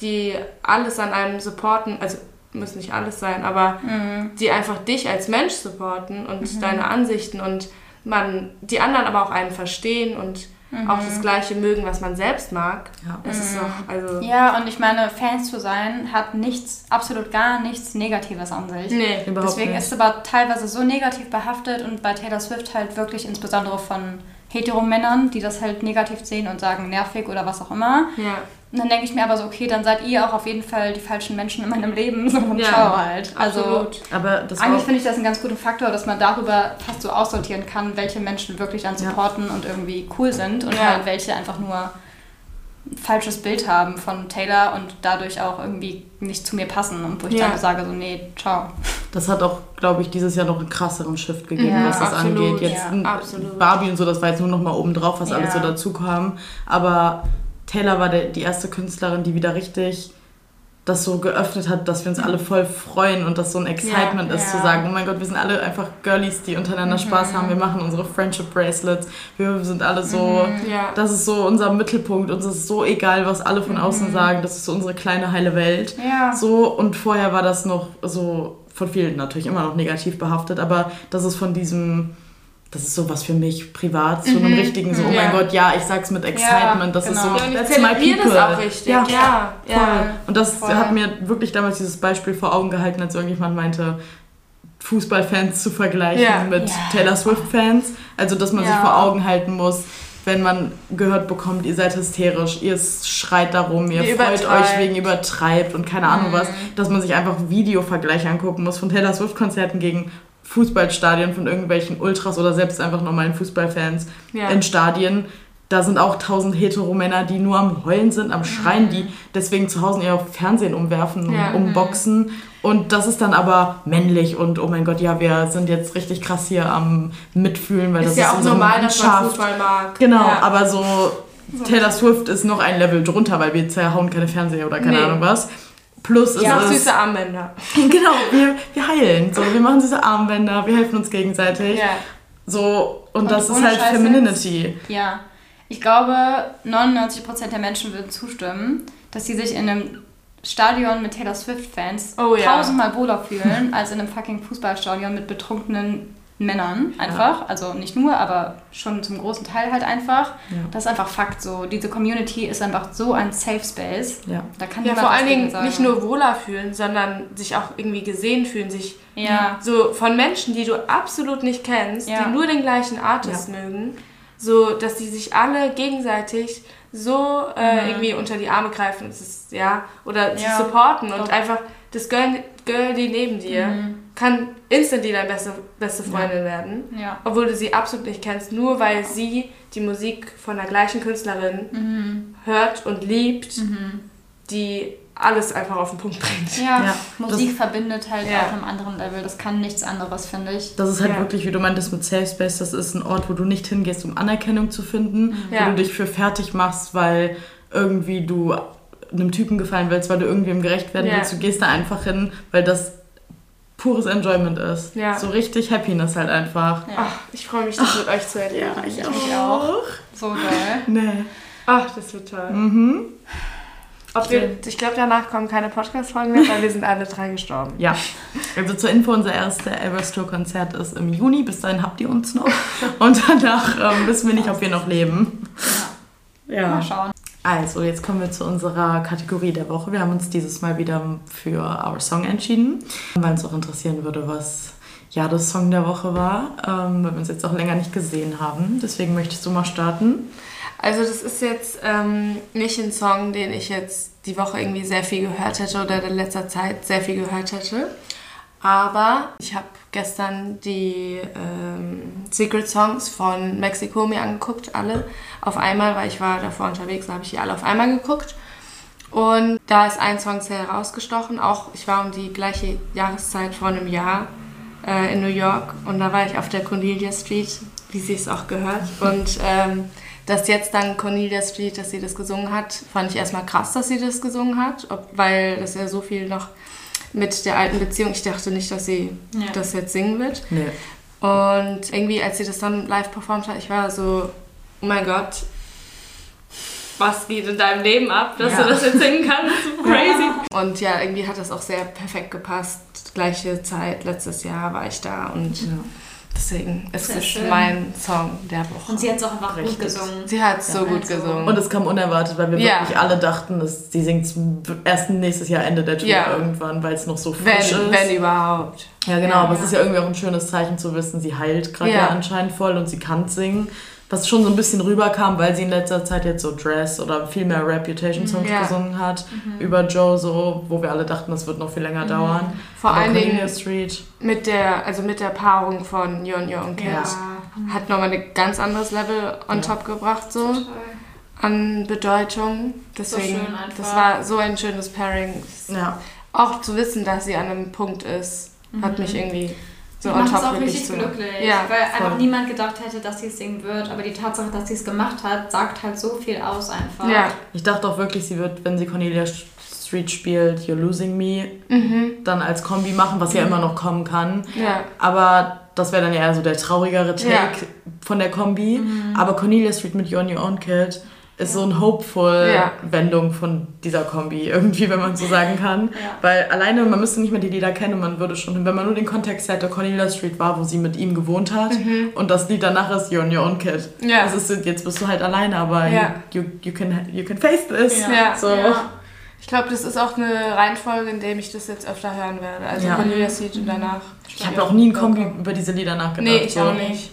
die alles an einem supporten, also muss nicht alles sein, aber mhm. die einfach dich als Mensch supporten und mhm. deine Ansichten und man die anderen aber auch einen verstehen und mhm. auch das Gleiche mögen, was man selbst mag. Ja. Das ist doch, mhm. also ja, und ich meine, Fans zu sein hat nichts, absolut gar nichts Negatives an sich. Nee, überhaupt Deswegen nicht. ist es aber teilweise so negativ behaftet und bei Taylor Swift halt wirklich insbesondere von Heteromännern, die das halt negativ sehen und sagen nervig oder was auch immer. Ja. Und dann denke ich mir aber so, okay, dann seid ihr auch auf jeden Fall die falschen Menschen in meinem Leben. So und ja, schau halt. Also absolut. aber eigentlich finde ich das einen ganz guten Faktor, dass man darüber fast so aussortieren kann, welche Menschen wirklich dann supporten ja. und irgendwie cool sind und ja. halt welche einfach nur falsches Bild haben von Taylor und dadurch auch irgendwie nicht zu mir passen und wo ich ja. dann sage so, nee, ciao. Das hat auch, glaube ich, dieses Jahr noch einen krasseren Shift gegeben, ja, was das absolut, angeht. Jetzt ja, Barbie und so, das war jetzt nur noch mal oben drauf, was alles so dazu kam. Aber Taylor war der, die erste Künstlerin, die wieder richtig das so geöffnet hat, dass wir uns alle voll freuen und dass so ein Excitement ja, ist, ja. zu sagen, oh mein Gott, wir sind alle einfach Girlies, die untereinander mhm. Spaß haben, wir machen unsere Friendship Bracelets, wir sind alle so, mhm, ja. das ist so unser Mittelpunkt, uns ist so egal, was alle von außen mhm. sagen, das ist so unsere kleine heile Welt. So, und vorher war das noch so, von vielen natürlich immer noch negativ behaftet, aber das ist von diesem das ist sowas für mich privat, zu einem mhm. richtigen, so, oh ja. mein Gott, ja, ich sag's mit Excitement, das genau. ist so, ja, that's my people. Das auch richtig. Ja, ja, ja. Und das voll. hat mir wirklich damals dieses Beispiel vor Augen gehalten, als irgendjemand meinte, Fußballfans zu vergleichen mit Taylor Swift-Fans. Also, dass man sich vor Augen halten muss, wenn man gehört bekommt, ihr seid hysterisch, ihr schreit darum, ihr Wie freut euch wegen übertreibt und keine Ahnung mhm. was, dass man sich einfach Videovergleiche angucken muss von Taylor Swift-Konzerten gegen Fußballstadien von irgendwelchen Ultras oder selbst einfach normalen Fußballfans ja. in Stadien. Da sind auch tausend Heteromänner, die nur am Heulen sind, am Schreien, mhm. die deswegen zu Hause ihr Fernsehen umwerfen und ja. umboxen. Und das ist dann aber männlich und oh mein Gott, ja, wir sind jetzt richtig krass hier am Mitfühlen, weil ist das ja ist auch normal, dass man Fußball mag. Genau, ja. aber so Taylor Swift ist noch ein Level drunter, weil wir zerhauen keine Fernseher oder keine nee. Ahnung was. Plus ja, ist süße Armbänder. Genau, wir, wir heilen. So, wir machen süße Armbänder, wir helfen uns gegenseitig. Ja. So, und, und das ist halt Scheiße Femininity. Ja. Ich glaube, 99% der Menschen würden zustimmen, dass sie sich in einem Stadion mit Taylor Swift-Fans oh, ja. tausendmal wohler fühlen, als in einem fucking Fußballstadion mit betrunkenen Männern einfach, ja. also nicht nur, aber schon zum großen Teil halt einfach. Ja. Das ist einfach Fakt so. Diese Community ist einfach so ein Safe Space. Ja, da kann ja vor allen Dingen sagen. nicht nur wohler fühlen, sondern sich auch irgendwie gesehen fühlen, sich ja. so von Menschen, die du absolut nicht kennst, die nur den gleichen Artist mögen, so dass die sich alle gegenseitig so äh, mhm. irgendwie unter die Arme greifen, ist, ja, oder sich supporten und einfach das Girl, Girl die neben dir mhm. Kann instantly deine beste, beste Freundin ja. werden. Ja. Obwohl du sie absolut nicht kennst, nur weil sie die Musik von der gleichen Künstlerin mhm. hört und liebt, mhm. die alles einfach auf den Punkt bringt. Ja, ja. Musik das, verbindet halt ja. auf einem anderen Level. Das kann nichts anderes, finde ich. Das ist halt ja. wirklich, wie du meintest mit Safe Space, das ist ein Ort, wo du nicht hingehst, um Anerkennung zu finden, mhm. wo du dich für fertig machst, weil irgendwie du einem Typen gefallen willst, weil du irgendwem gerecht werden willst. Du gehst da einfach hin, weil das pures Enjoyment ist. Ja. So richtig Happiness halt einfach. Ja. Ach, ich freue mich, das Ach, mit euch zu erleben. Ja, ich, ich auch. auch. So geil. Nee. Ach, das wird toll. Mhm. Ob wir, ich glaube, danach kommen keine Podcast-Folgen mehr, weil wir sind alle drei gestorben. Ja. Also zur Info, unser erstes Everest-Tour-Konzert ist im Juni. Bis dahin habt ihr uns noch. Und danach ähm, wissen wir nicht, ob wir noch leben. Ja. ja. Mal schauen. Also, jetzt kommen wir zu unserer Kategorie der Woche. Wir haben uns dieses Mal wieder für Our Song entschieden, weil uns auch interessieren würde, was ja das Song der Woche war, ähm, weil wir uns jetzt auch länger nicht gesehen haben. Deswegen möchtest du mal starten. Also, das ist jetzt ähm, nicht ein Song, den ich jetzt die Woche irgendwie sehr viel gehört hätte oder in letzter Zeit sehr viel gehört hätte. Aber ich habe gestern die ähm, Secret Songs von Mexiko mir angeguckt, alle auf einmal, weil ich war davor unterwegs, da habe ich die alle auf einmal geguckt. Und da ist ein Song sehr herausgestochen. Auch ich war um die gleiche Jahreszeit vor einem Jahr äh, in New York und da war ich auf der Cornelia Street, wie sie es auch gehört. Und ähm, dass jetzt dann Cornelia Street, dass sie das gesungen hat, fand ich erstmal krass, dass sie das gesungen hat, ob, weil das ja so viel noch mit der alten Beziehung. Ich dachte nicht, dass sie Ja. das jetzt singen wird. Nee. Und irgendwie, als sie das dann live performt hat, ich war so, oh mein Gott, was geht in deinem Leben ab, dass Ja. du das jetzt singen kannst? So crazy. Und ja, irgendwie hat das auch sehr perfekt gepasst. Gleiche Zeit, letztes Jahr war ich da und deswegen ist Sehr es schön. mein Song der Woche. Und sie hat es auch einfach Richtig. gut gesungen. Sie hat so gut also- gesungen. Und es kam unerwartet, weil wir Ja. wirklich alle dachten, dass sie singt erst nächstes Jahr Ende der Tour Ja. irgendwann, weil es noch so wenn, frisch ist. wenn überhaupt. Ja, genau, Ja. aber es ist ja irgendwie auch ein schönes Zeichen zu wissen, sie heilt gerade Ja. ja. anscheinend voll und sie kann singen. Was schon so ein bisschen rüberkam, weil sie in letzter Zeit jetzt so Dress oder viel mehr Reputation-Songs Ja. gesungen hat über Joe, so, wo wir alle dachten, das wird noch viel länger dauern. Vor aber allen Dingen Street. mit der, also mit der Paarung von Jonjo und Kid. Ja. Hat nochmal ein ganz anderes Level on Ja. top gebracht, so. an Bedeutung. Deswegen, schön einfach. das war so ein schönes Pairing. Ja. Auch zu wissen, dass sie an einem Punkt ist, hat mich irgendwie so macht es auch richtig zu. glücklich, Ja, weil einfach voll. niemand gedacht hätte, dass sie es singen wird. Aber die Tatsache, dass sie es gemacht hat, sagt halt so viel aus einfach. Ja. Ich dachte auch wirklich, sie wird, wenn sie Cornelia Street spielt, You're Losing Me, Mhm. dann als Kombi machen, was ja immer noch kommen kann. Ja. Aber das wäre dann ja eher so der traurigere Take Ja. von der Kombi. Aber Cornelia Street mit You on Your Own Kid ist so eine hopeful Ja. Wendung von dieser Kombi, irgendwie, wenn man so sagen kann. Ja. Weil alleine, man müsste nicht mehr die Lieder kennen, man würde schon, wenn man nur den Kontext hätte, Cornelia Street war, wo sie mit ihm gewohnt hat und das Lied danach ist You on Your Own Kid. Mhm. Ja. Das ist, jetzt bist du halt alleine, aber Ja. you, you, can, you can face this. Ja. So. Ja. Ich glaube, das ist auch eine Reihenfolge, in der ich das jetzt öfter hören werde. Also Ja. Cornelia Street und danach. Ich habe auch nie in Kombi über diese Lieder nachgedacht. Nee, ich so. auch nicht.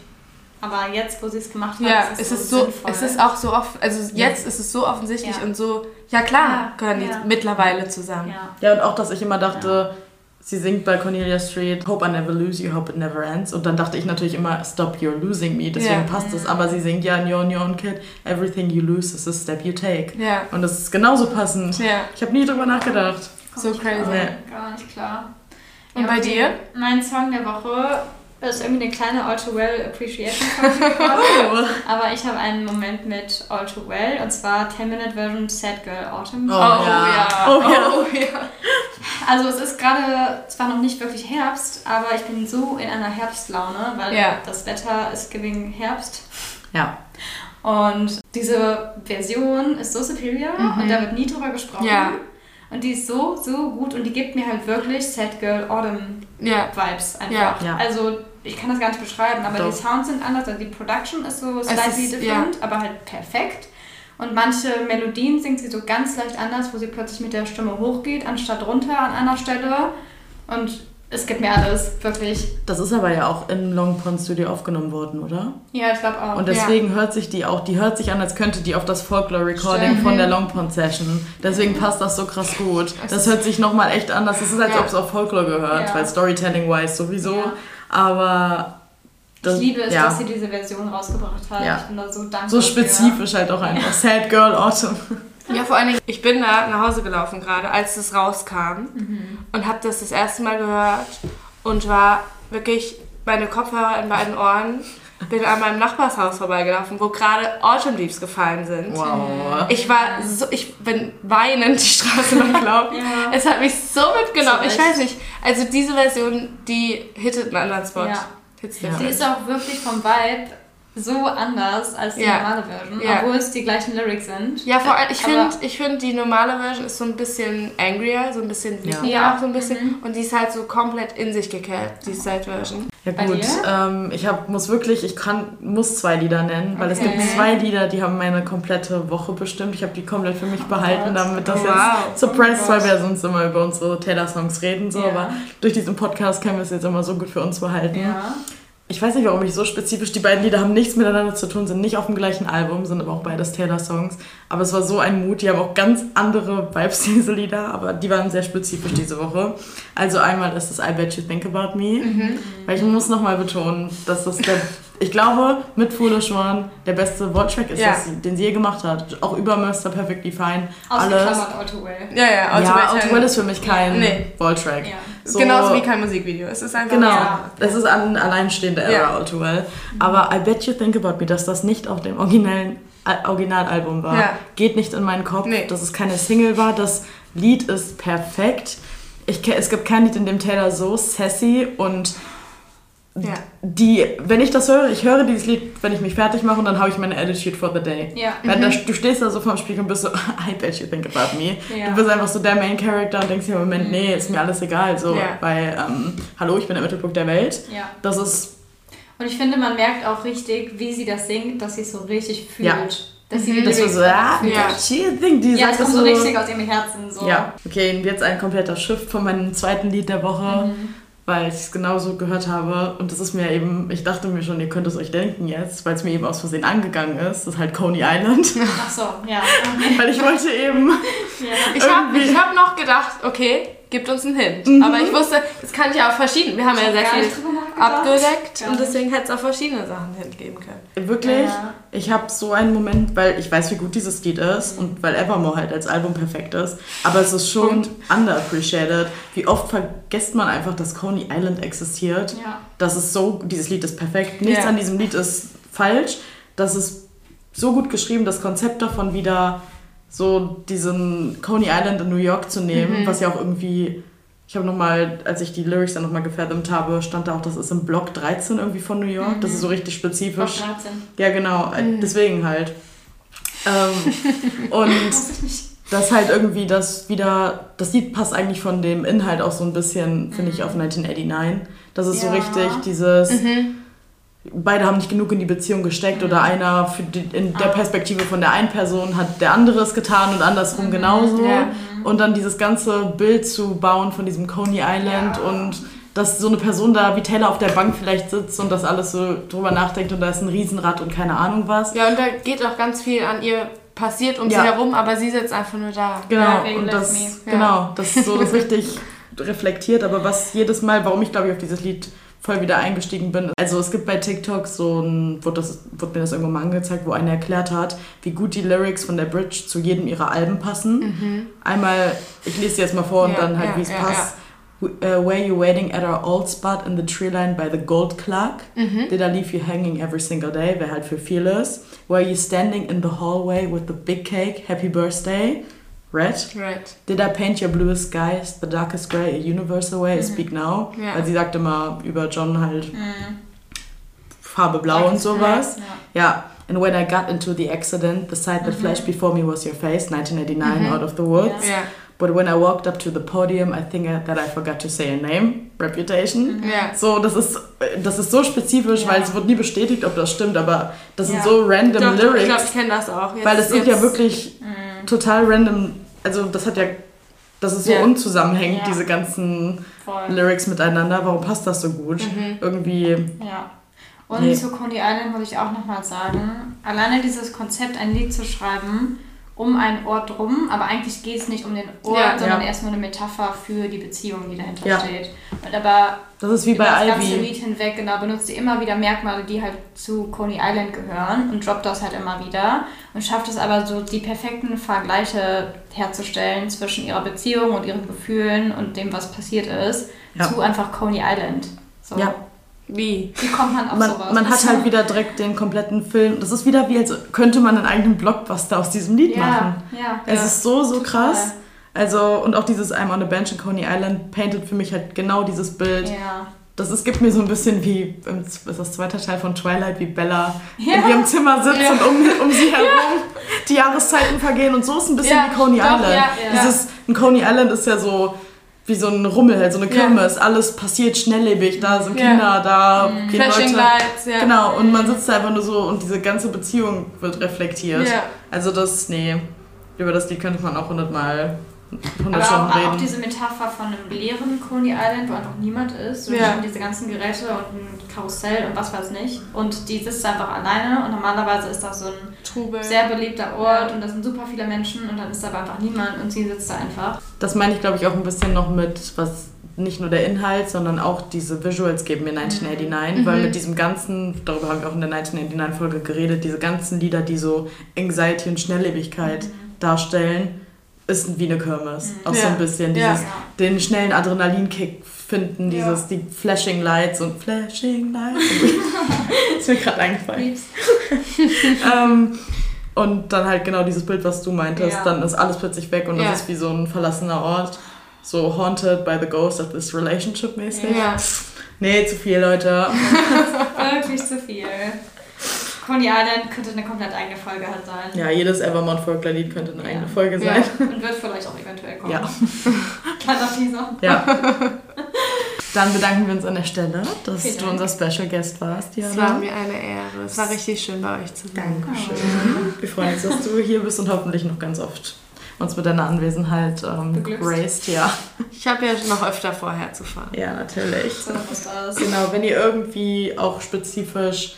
Aber jetzt, wo sie es gemacht hat, Ja, ist es es ist so, so, sinnvoll. es ist auch so oft, also jetzt ist es so offensichtlich Ja. und so, ja klar, Ja, gehören die ja. mittlerweile zusammen. ja. Ja, und auch, dass ich immer dachte, sie singt bei Cornelia Street, Hope I never lose you, hope it never ends. Und dann dachte ich natürlich immer, Stop, you're losing me. Deswegen Ja. passt es. Aber sie singt ja in Your, Your Own Kid, Everything you lose is a step you take. Ja, Und das ist genauso passend. ja, Ich habe nie drüber nachgedacht. so crazy. Gar nicht klar. Und bei dir? Mein Song der Woche ist irgendwie eine kleine All Too Well Appreciation. Oh. Aber ich habe einen Moment mit All Too Well und zwar 10-Minute Version Sad Girl Autumn. Oh, ja. Oh, ja. Oh, ja. Also es ist gerade zwar noch nicht wirklich Herbst, aber ich bin so in einer Herbstlaune, weil Ja. das Wetter ist giving Herbst. Ja. Und diese Version ist so superior und da wird nie drüber gesprochen. Mhm. Ja. Und die ist so, so gut und die gibt mir halt wirklich Sad Girl Autumn Ja, Vibes einfach. Ja. Ja. Also ich kann das gar nicht beschreiben, aber Doch. die Sounds sind anders, also die Production ist so slightly different, aber halt perfekt. Und manche Melodien singt sie so ganz leicht anders, wo sie plötzlich mit der Stimme hochgeht, anstatt runter an einer Stelle. Und es gibt mir alles, wirklich. Das ist aber ja auch im Long Pond Studio aufgenommen worden, oder? Ja, ich glaube auch. Und deswegen hört sich die auch, die hört sich an, als könnte die auf das Folklore Recording von der Long Pond Session. Deswegen passt das so krass gut. Das hört sich nochmal echt anders. Das ist, als Ja. ob es auf Folklore gehört, Ja. weil Storytelling-wise sowieso. Ja. Aber das, ich liebe es, ja, dass sie diese Version rausgebracht hat. Ja. Ich bin da so dankbar. so für. spezifisch halt auch einfach. Sad Girl Autumn. Ja, vor allen Dingen, ich bin da nach Hause gelaufen gerade, als das rauskam und habe das das erste Mal gehört und war wirklich meine Kopfhörer in beiden Ohren. Bin an meinem Nachbarshaus vorbeigelaufen, wo gerade Autumn Leaves gefallen sind. Wow. Ich war so, ich bin weinend die Straße lang gelaufen. Ja. Es hat mich so mitgenommen. Ich weiß nicht. Also diese Version, die hittet einen anderen Spot. Ja. Different. ist auch wirklich vom Vibe so anders als die Ja. normale Version, Ja. obwohl es die gleichen Lyrics sind. Ja, vor allem, ich finde, ich find, die normale Version ist so ein bisschen angrier, so ein bisschen Ja. wittiger Ja. auch so ein bisschen. Und die ist halt so komplett in sich gekehrt, die Side-Version. Ja gut, ähm, ich hab, muss wirklich, ich kann, muss zwei Lieder nennen, weil es Okay. gibt zwei Lieder, die haben meine komplette Woche bestimmt. Ich habe die komplett für mich behalten, Gott. damit das Oh, jetzt wow. suppressed, Oh weil wir sonst immer über unsere Taylor-Songs reden. So, Ja. Aber durch diesen Podcast können wir es jetzt immer so gut für uns behalten. Ja. Ich weiß nicht, warum ich so spezifisch, die beiden Lieder haben nichts miteinander zu tun, sind nicht auf dem gleichen Album, sind aber auch beides Taylor-Songs. Aber es war so ein Mut, die haben auch ganz andere Vibes, diese Lieder, aber die waren sehr spezifisch diese Woche. Also einmal ist es I Bet You Think About Me, weil ich muss nochmal betonen, dass das der ich glaube, mit Foolish One der beste Worttrack ist, Ja. das, den sie je gemacht hat. Auch über Mr. Perfectly Fine. Alles. Ausgeklammert Auto Well. Ja, ja, Ja, Automatic. Auto Well ist für mich kein Nee. Voltrack. Ja. So- Genauso wie kein Musikvideo. Es ist einfach Genau, Ja. das ist ein alleinstehender Ja. Era All Too Well. Aber I Bet You Think About Me, dass das nicht auf dem originellen Al- Originalalbum war, Ja. geht nicht in meinen Kopf, Nee. dass es keine Single war. Das Lied ist perfekt. Ich, es gibt kein Lied, in dem Taylor so sassy und Ja. die, wenn ich das höre, ich höre dieses Lied, wenn ich mich fertig mache und dann habe ich meine Attitude for the day. Ja. Weil da, du stehst da so vorm Spiegel und bist so, I bet you think about me. Ja. Du bist einfach so der Main Character und denkst dir im Moment, nee, ist mir alles egal. So, Ja. weil, ähm, hallo, ich bin der Mittelpunkt der Welt. ja. Das ist, Und ich finde, man merkt auch richtig, wie sie das singt, dass sie es so richtig fühlt. Ja. Dass sie die das so, ah, fühlt. Ja. she think, die Ja, sagt es das kommt so richtig aus ihrem Herzen. So. Ja, okay, und jetzt ein kompletter Shift von meinem zweiten Lied der Woche, Mhm. Weil ich es genauso gehört habe. Und das ist mir eben, ich dachte mir schon, ihr könnt es euch denken jetzt, weil es mir eben aus Versehen angegangen ist. Das ist halt Coney Island. Ach so, ja. Okay. weil ich wollte eben ja. Ich habe hab noch gedacht, okay, gibt uns einen Hint. Aber ich wusste, das kann ich ja auch verschieden. Wir haben ja hab sehr viel abgedeckt und deswegen hätte es auch verschiedene Sachen einen Hint geben können. Wirklich, Ja. ich habe so einen Moment, weil ich weiß, wie gut dieses Lied ist und weil Evermore halt als Album perfekt ist, aber es ist schon Und? underappreciated. Wie oft vergisst man einfach, dass Coney Island existiert. Ja. Das ist so, dieses Lied ist perfekt. Nichts Ja. an diesem Lied ist falsch. Das ist so gut geschrieben, das Konzept davon wieder so diesen Coney Island in New York zu nehmen, Mhm. was ja auch irgendwie, ich habe nochmal, als ich die Lyrics dann nochmal gefärbt habe, stand da auch, das ist im Block 13 irgendwie von New York. Das ist so richtig Block spezifisch. 13. Ja, genau, äh, Mhm. deswegen halt. Ähm, und das halt irgendwie das wieder, das Lied passt eigentlich von dem Inhalt auch so ein bisschen, finde ich, auf 1989. Das ist so Ja. richtig dieses, Mhm. Beide haben nicht genug in die Beziehung gesteckt oder einer für die, in der Ah. Perspektive von der einen Person hat der andere es getan und andersrum genauso. Ja. Und dann dieses ganze Bild zu bauen von diesem Coney Island Ja. und dass so eine Person da wie Taylor auf der Bank vielleicht sitzt und das alles so drüber nachdenkt und da ist ein Riesenrad und keine Ahnung was. Ja, und da geht auch ganz viel an ihr passiert um Ja. sie herum, aber sie sitzt einfach nur da. Genau, und das, genau, das ist so das richtig reflektiert, aber was jedes Mal, warum ich glaube ich auf dieses Lied voll wieder eingestiegen bin. Also es gibt bei TikTok so ein, wurde, das, wurde mir das irgendwann mal angezeigt, wo einer erklärt hat, wie gut die Lyrics von der Bridge zu jedem ihrer Alben passen. Einmal, ich lese sie jetzt mal vor und Mhm. Ja, dann halt, ja, wie es ja, passt. Uh, were you waiting at our old spot in the tree line by the gold clock? Mhm. Did I leave you hanging every single day? Wäre halt für Fearless. Were you standing in the hallway with the big cake? Happy birthday. Red. Right. Did I paint your bluest skies, the darkest grey, a universe away, speak now? Ja. Weil sie sagt immer über John halt Mhm. Farbe blau und sowas. Ja. Ja. And when I got into the accident, the sight that flashed before me was your face, 1989, out of the woods. Ja. But when I walked up to the podium, I think that I forgot to say a name, Reputation. Ja. So, das ist, das ist so spezifisch, Ja. weil es wird nie bestätigt, ob das stimmt, aber das sind Ja. so random Doch, doch, ich Lyrics. glaube, ich kenne das auch. Jetzt, Weil es sind ja wirklich Mhm. total random, also das hat ja, das ist so Ja. unzusammenhängend, Ja. diese ganzen Voll. Lyrics miteinander. Warum passt das so gut? Mhm. Irgendwie, Ja. Und Nee. zu Coney Island muss ich auch nochmal sagen, alleine dieses Konzept, ein Lied zu schreiben, um einen Ort rum, aber eigentlich geht es nicht um den Ort, Ja. sondern Ja. erst nur eine Metapher für die Beziehung, die dahinter Ja. steht. Und aber das ist wie über das bei ganze. Lied hinweg, genau, benutzt sie immer wieder Merkmale, die halt zu Coney Island gehören und droppt das halt immer wieder und schafft es aber so, die perfekten Vergleiche herzustellen zwischen ihrer Beziehung und ihren Gefühlen und dem, was passiert ist, zu einfach Coney Island. So. Ja. Wie? Wie kommt man auf Man, sowas? man hat halt wieder direkt den kompletten Film. Das ist wieder wie, als könnte man einen eigenen Blockbuster aus diesem Lied machen. ja, ja. Es Ja. ist so, so Total. krass. Also, und auch dieses I'm on a bench in Coney Island painted für mich halt genau dieses Bild. Ja. Das ist, gibt mir so ein bisschen wie, im- ist das zweite Teil von Twilight, wie Bella Ja. in ihrem Zimmer sitzt Ja. und um, um sie herum die Jahreszeiten vergehen. Und so ist ein bisschen Ja, wie Coney doch, Island. ja, ja. Dieses, ein Coney Island ist ja so wie so ein Rummel, halt so eine. Kirmes. Alles passiert schnelllebig. Da sind. Kinder, da gehen Flashing Leute. Lights, ja. Genau, und man sitzt da einfach nur so und diese ganze Beziehung wird reflektiert. Ja. Also das, nee, über das Lied könnte man auch hundertmal, Aber hundert auch, Stunden auch reden. diese Metapher von einem leeren Coney Island, wo einfach niemand ist. Und Ja. diese ganzen Geräte und ein Karussell und was weiß nicht. Und die sitzt einfach alleine und normalerweise ist das so ein Trubel. sehr beliebter Ort und da sind super viele Menschen und dann ist da aber einfach niemand und sie sitzt da einfach. Das meine ich, glaube ich, auch ein bisschen noch mit, was nicht nur der Inhalt, sondern auch diese Visuals geben mir 1989, Mhm. weil mit diesem ganzen, darüber haben wir auch in der 1989-Folge geredet, diese ganzen Lieder, die so Anxiety und Schnelllebigkeit darstellen, ist wie eine Kirmes. Auch so Ja. ein bisschen Ja. dieses, den schnellen Adrenalinkick finden, Ja. dieses, die Flashing Lights und Flashing Lights. ist mir gerade eingefallen. ähm, und dann halt genau dieses Bild, was du meintest, Ja. dann ist alles plötzlich weg und Ja. das ist wie so ein verlassener Ort. So haunted by the ghost of this relationship mäßig. Ja. Nee, zu viel, Leute. Wirklich zu viel. Coney Island könnte eine komplett eigene Folge halt sein. Ja, jedes Evermont Folkler-Lied könnte eine Ja. eigene Folge Ja. sein. Und wird vielleicht auch eventuell kommen. Ja. Kleiner Teaser. Ja. Dann bedanken wir uns an der Stelle, dass Vielen du Dank. unser Special Guest warst, Es Diana. war mir eine Ehre. Es war richtig schön bei euch zu sein. Dankeschön. Wir freuen uns, dass du hier bist und hoffentlich noch ganz oft uns mit deiner Anwesenheit ähm, graced. Ja. Ich habe ja noch öfter vor, herzufahren. ja, natürlich. So. Genau, wenn ihr irgendwie auch spezifisch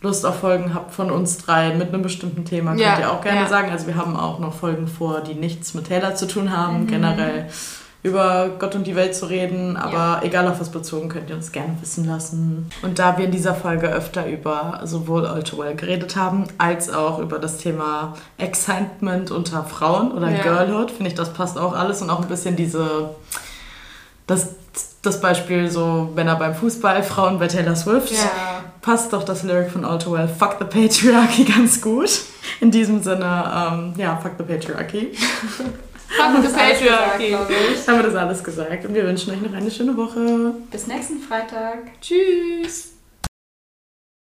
Lust auf Folgen habt von uns drei mit einem bestimmten Thema, könnt Ja, ihr auch gerne ja. sagen. Also wir haben auch noch Folgen vor, die nichts mit Taylor zu tun haben, Mhm. generell über Gott und die Welt zu reden, aber egal auf was bezogen, könnt ihr uns gerne wissen lassen. Und da wir in dieser Folge öfter über sowohl All Too Well geredet haben, als auch über das Thema Excitement unter Frauen oder Ja. Girlhood, finde ich, das passt auch alles und auch ein bisschen diese, das, das Beispiel so Männer beim Fußball, Frauen bei Taylor Swift Ja. Passt doch das Lyric von All Too Well, Fuck the Patriarchy, ganz gut. In diesem Sinne, ähm, ja, Fuck the Patriarchy. Fuck the Patriarchy. Haben wir das alles gesagt und wir wünschen euch noch eine schöne Woche. Bis nächsten Freitag. Tschüss.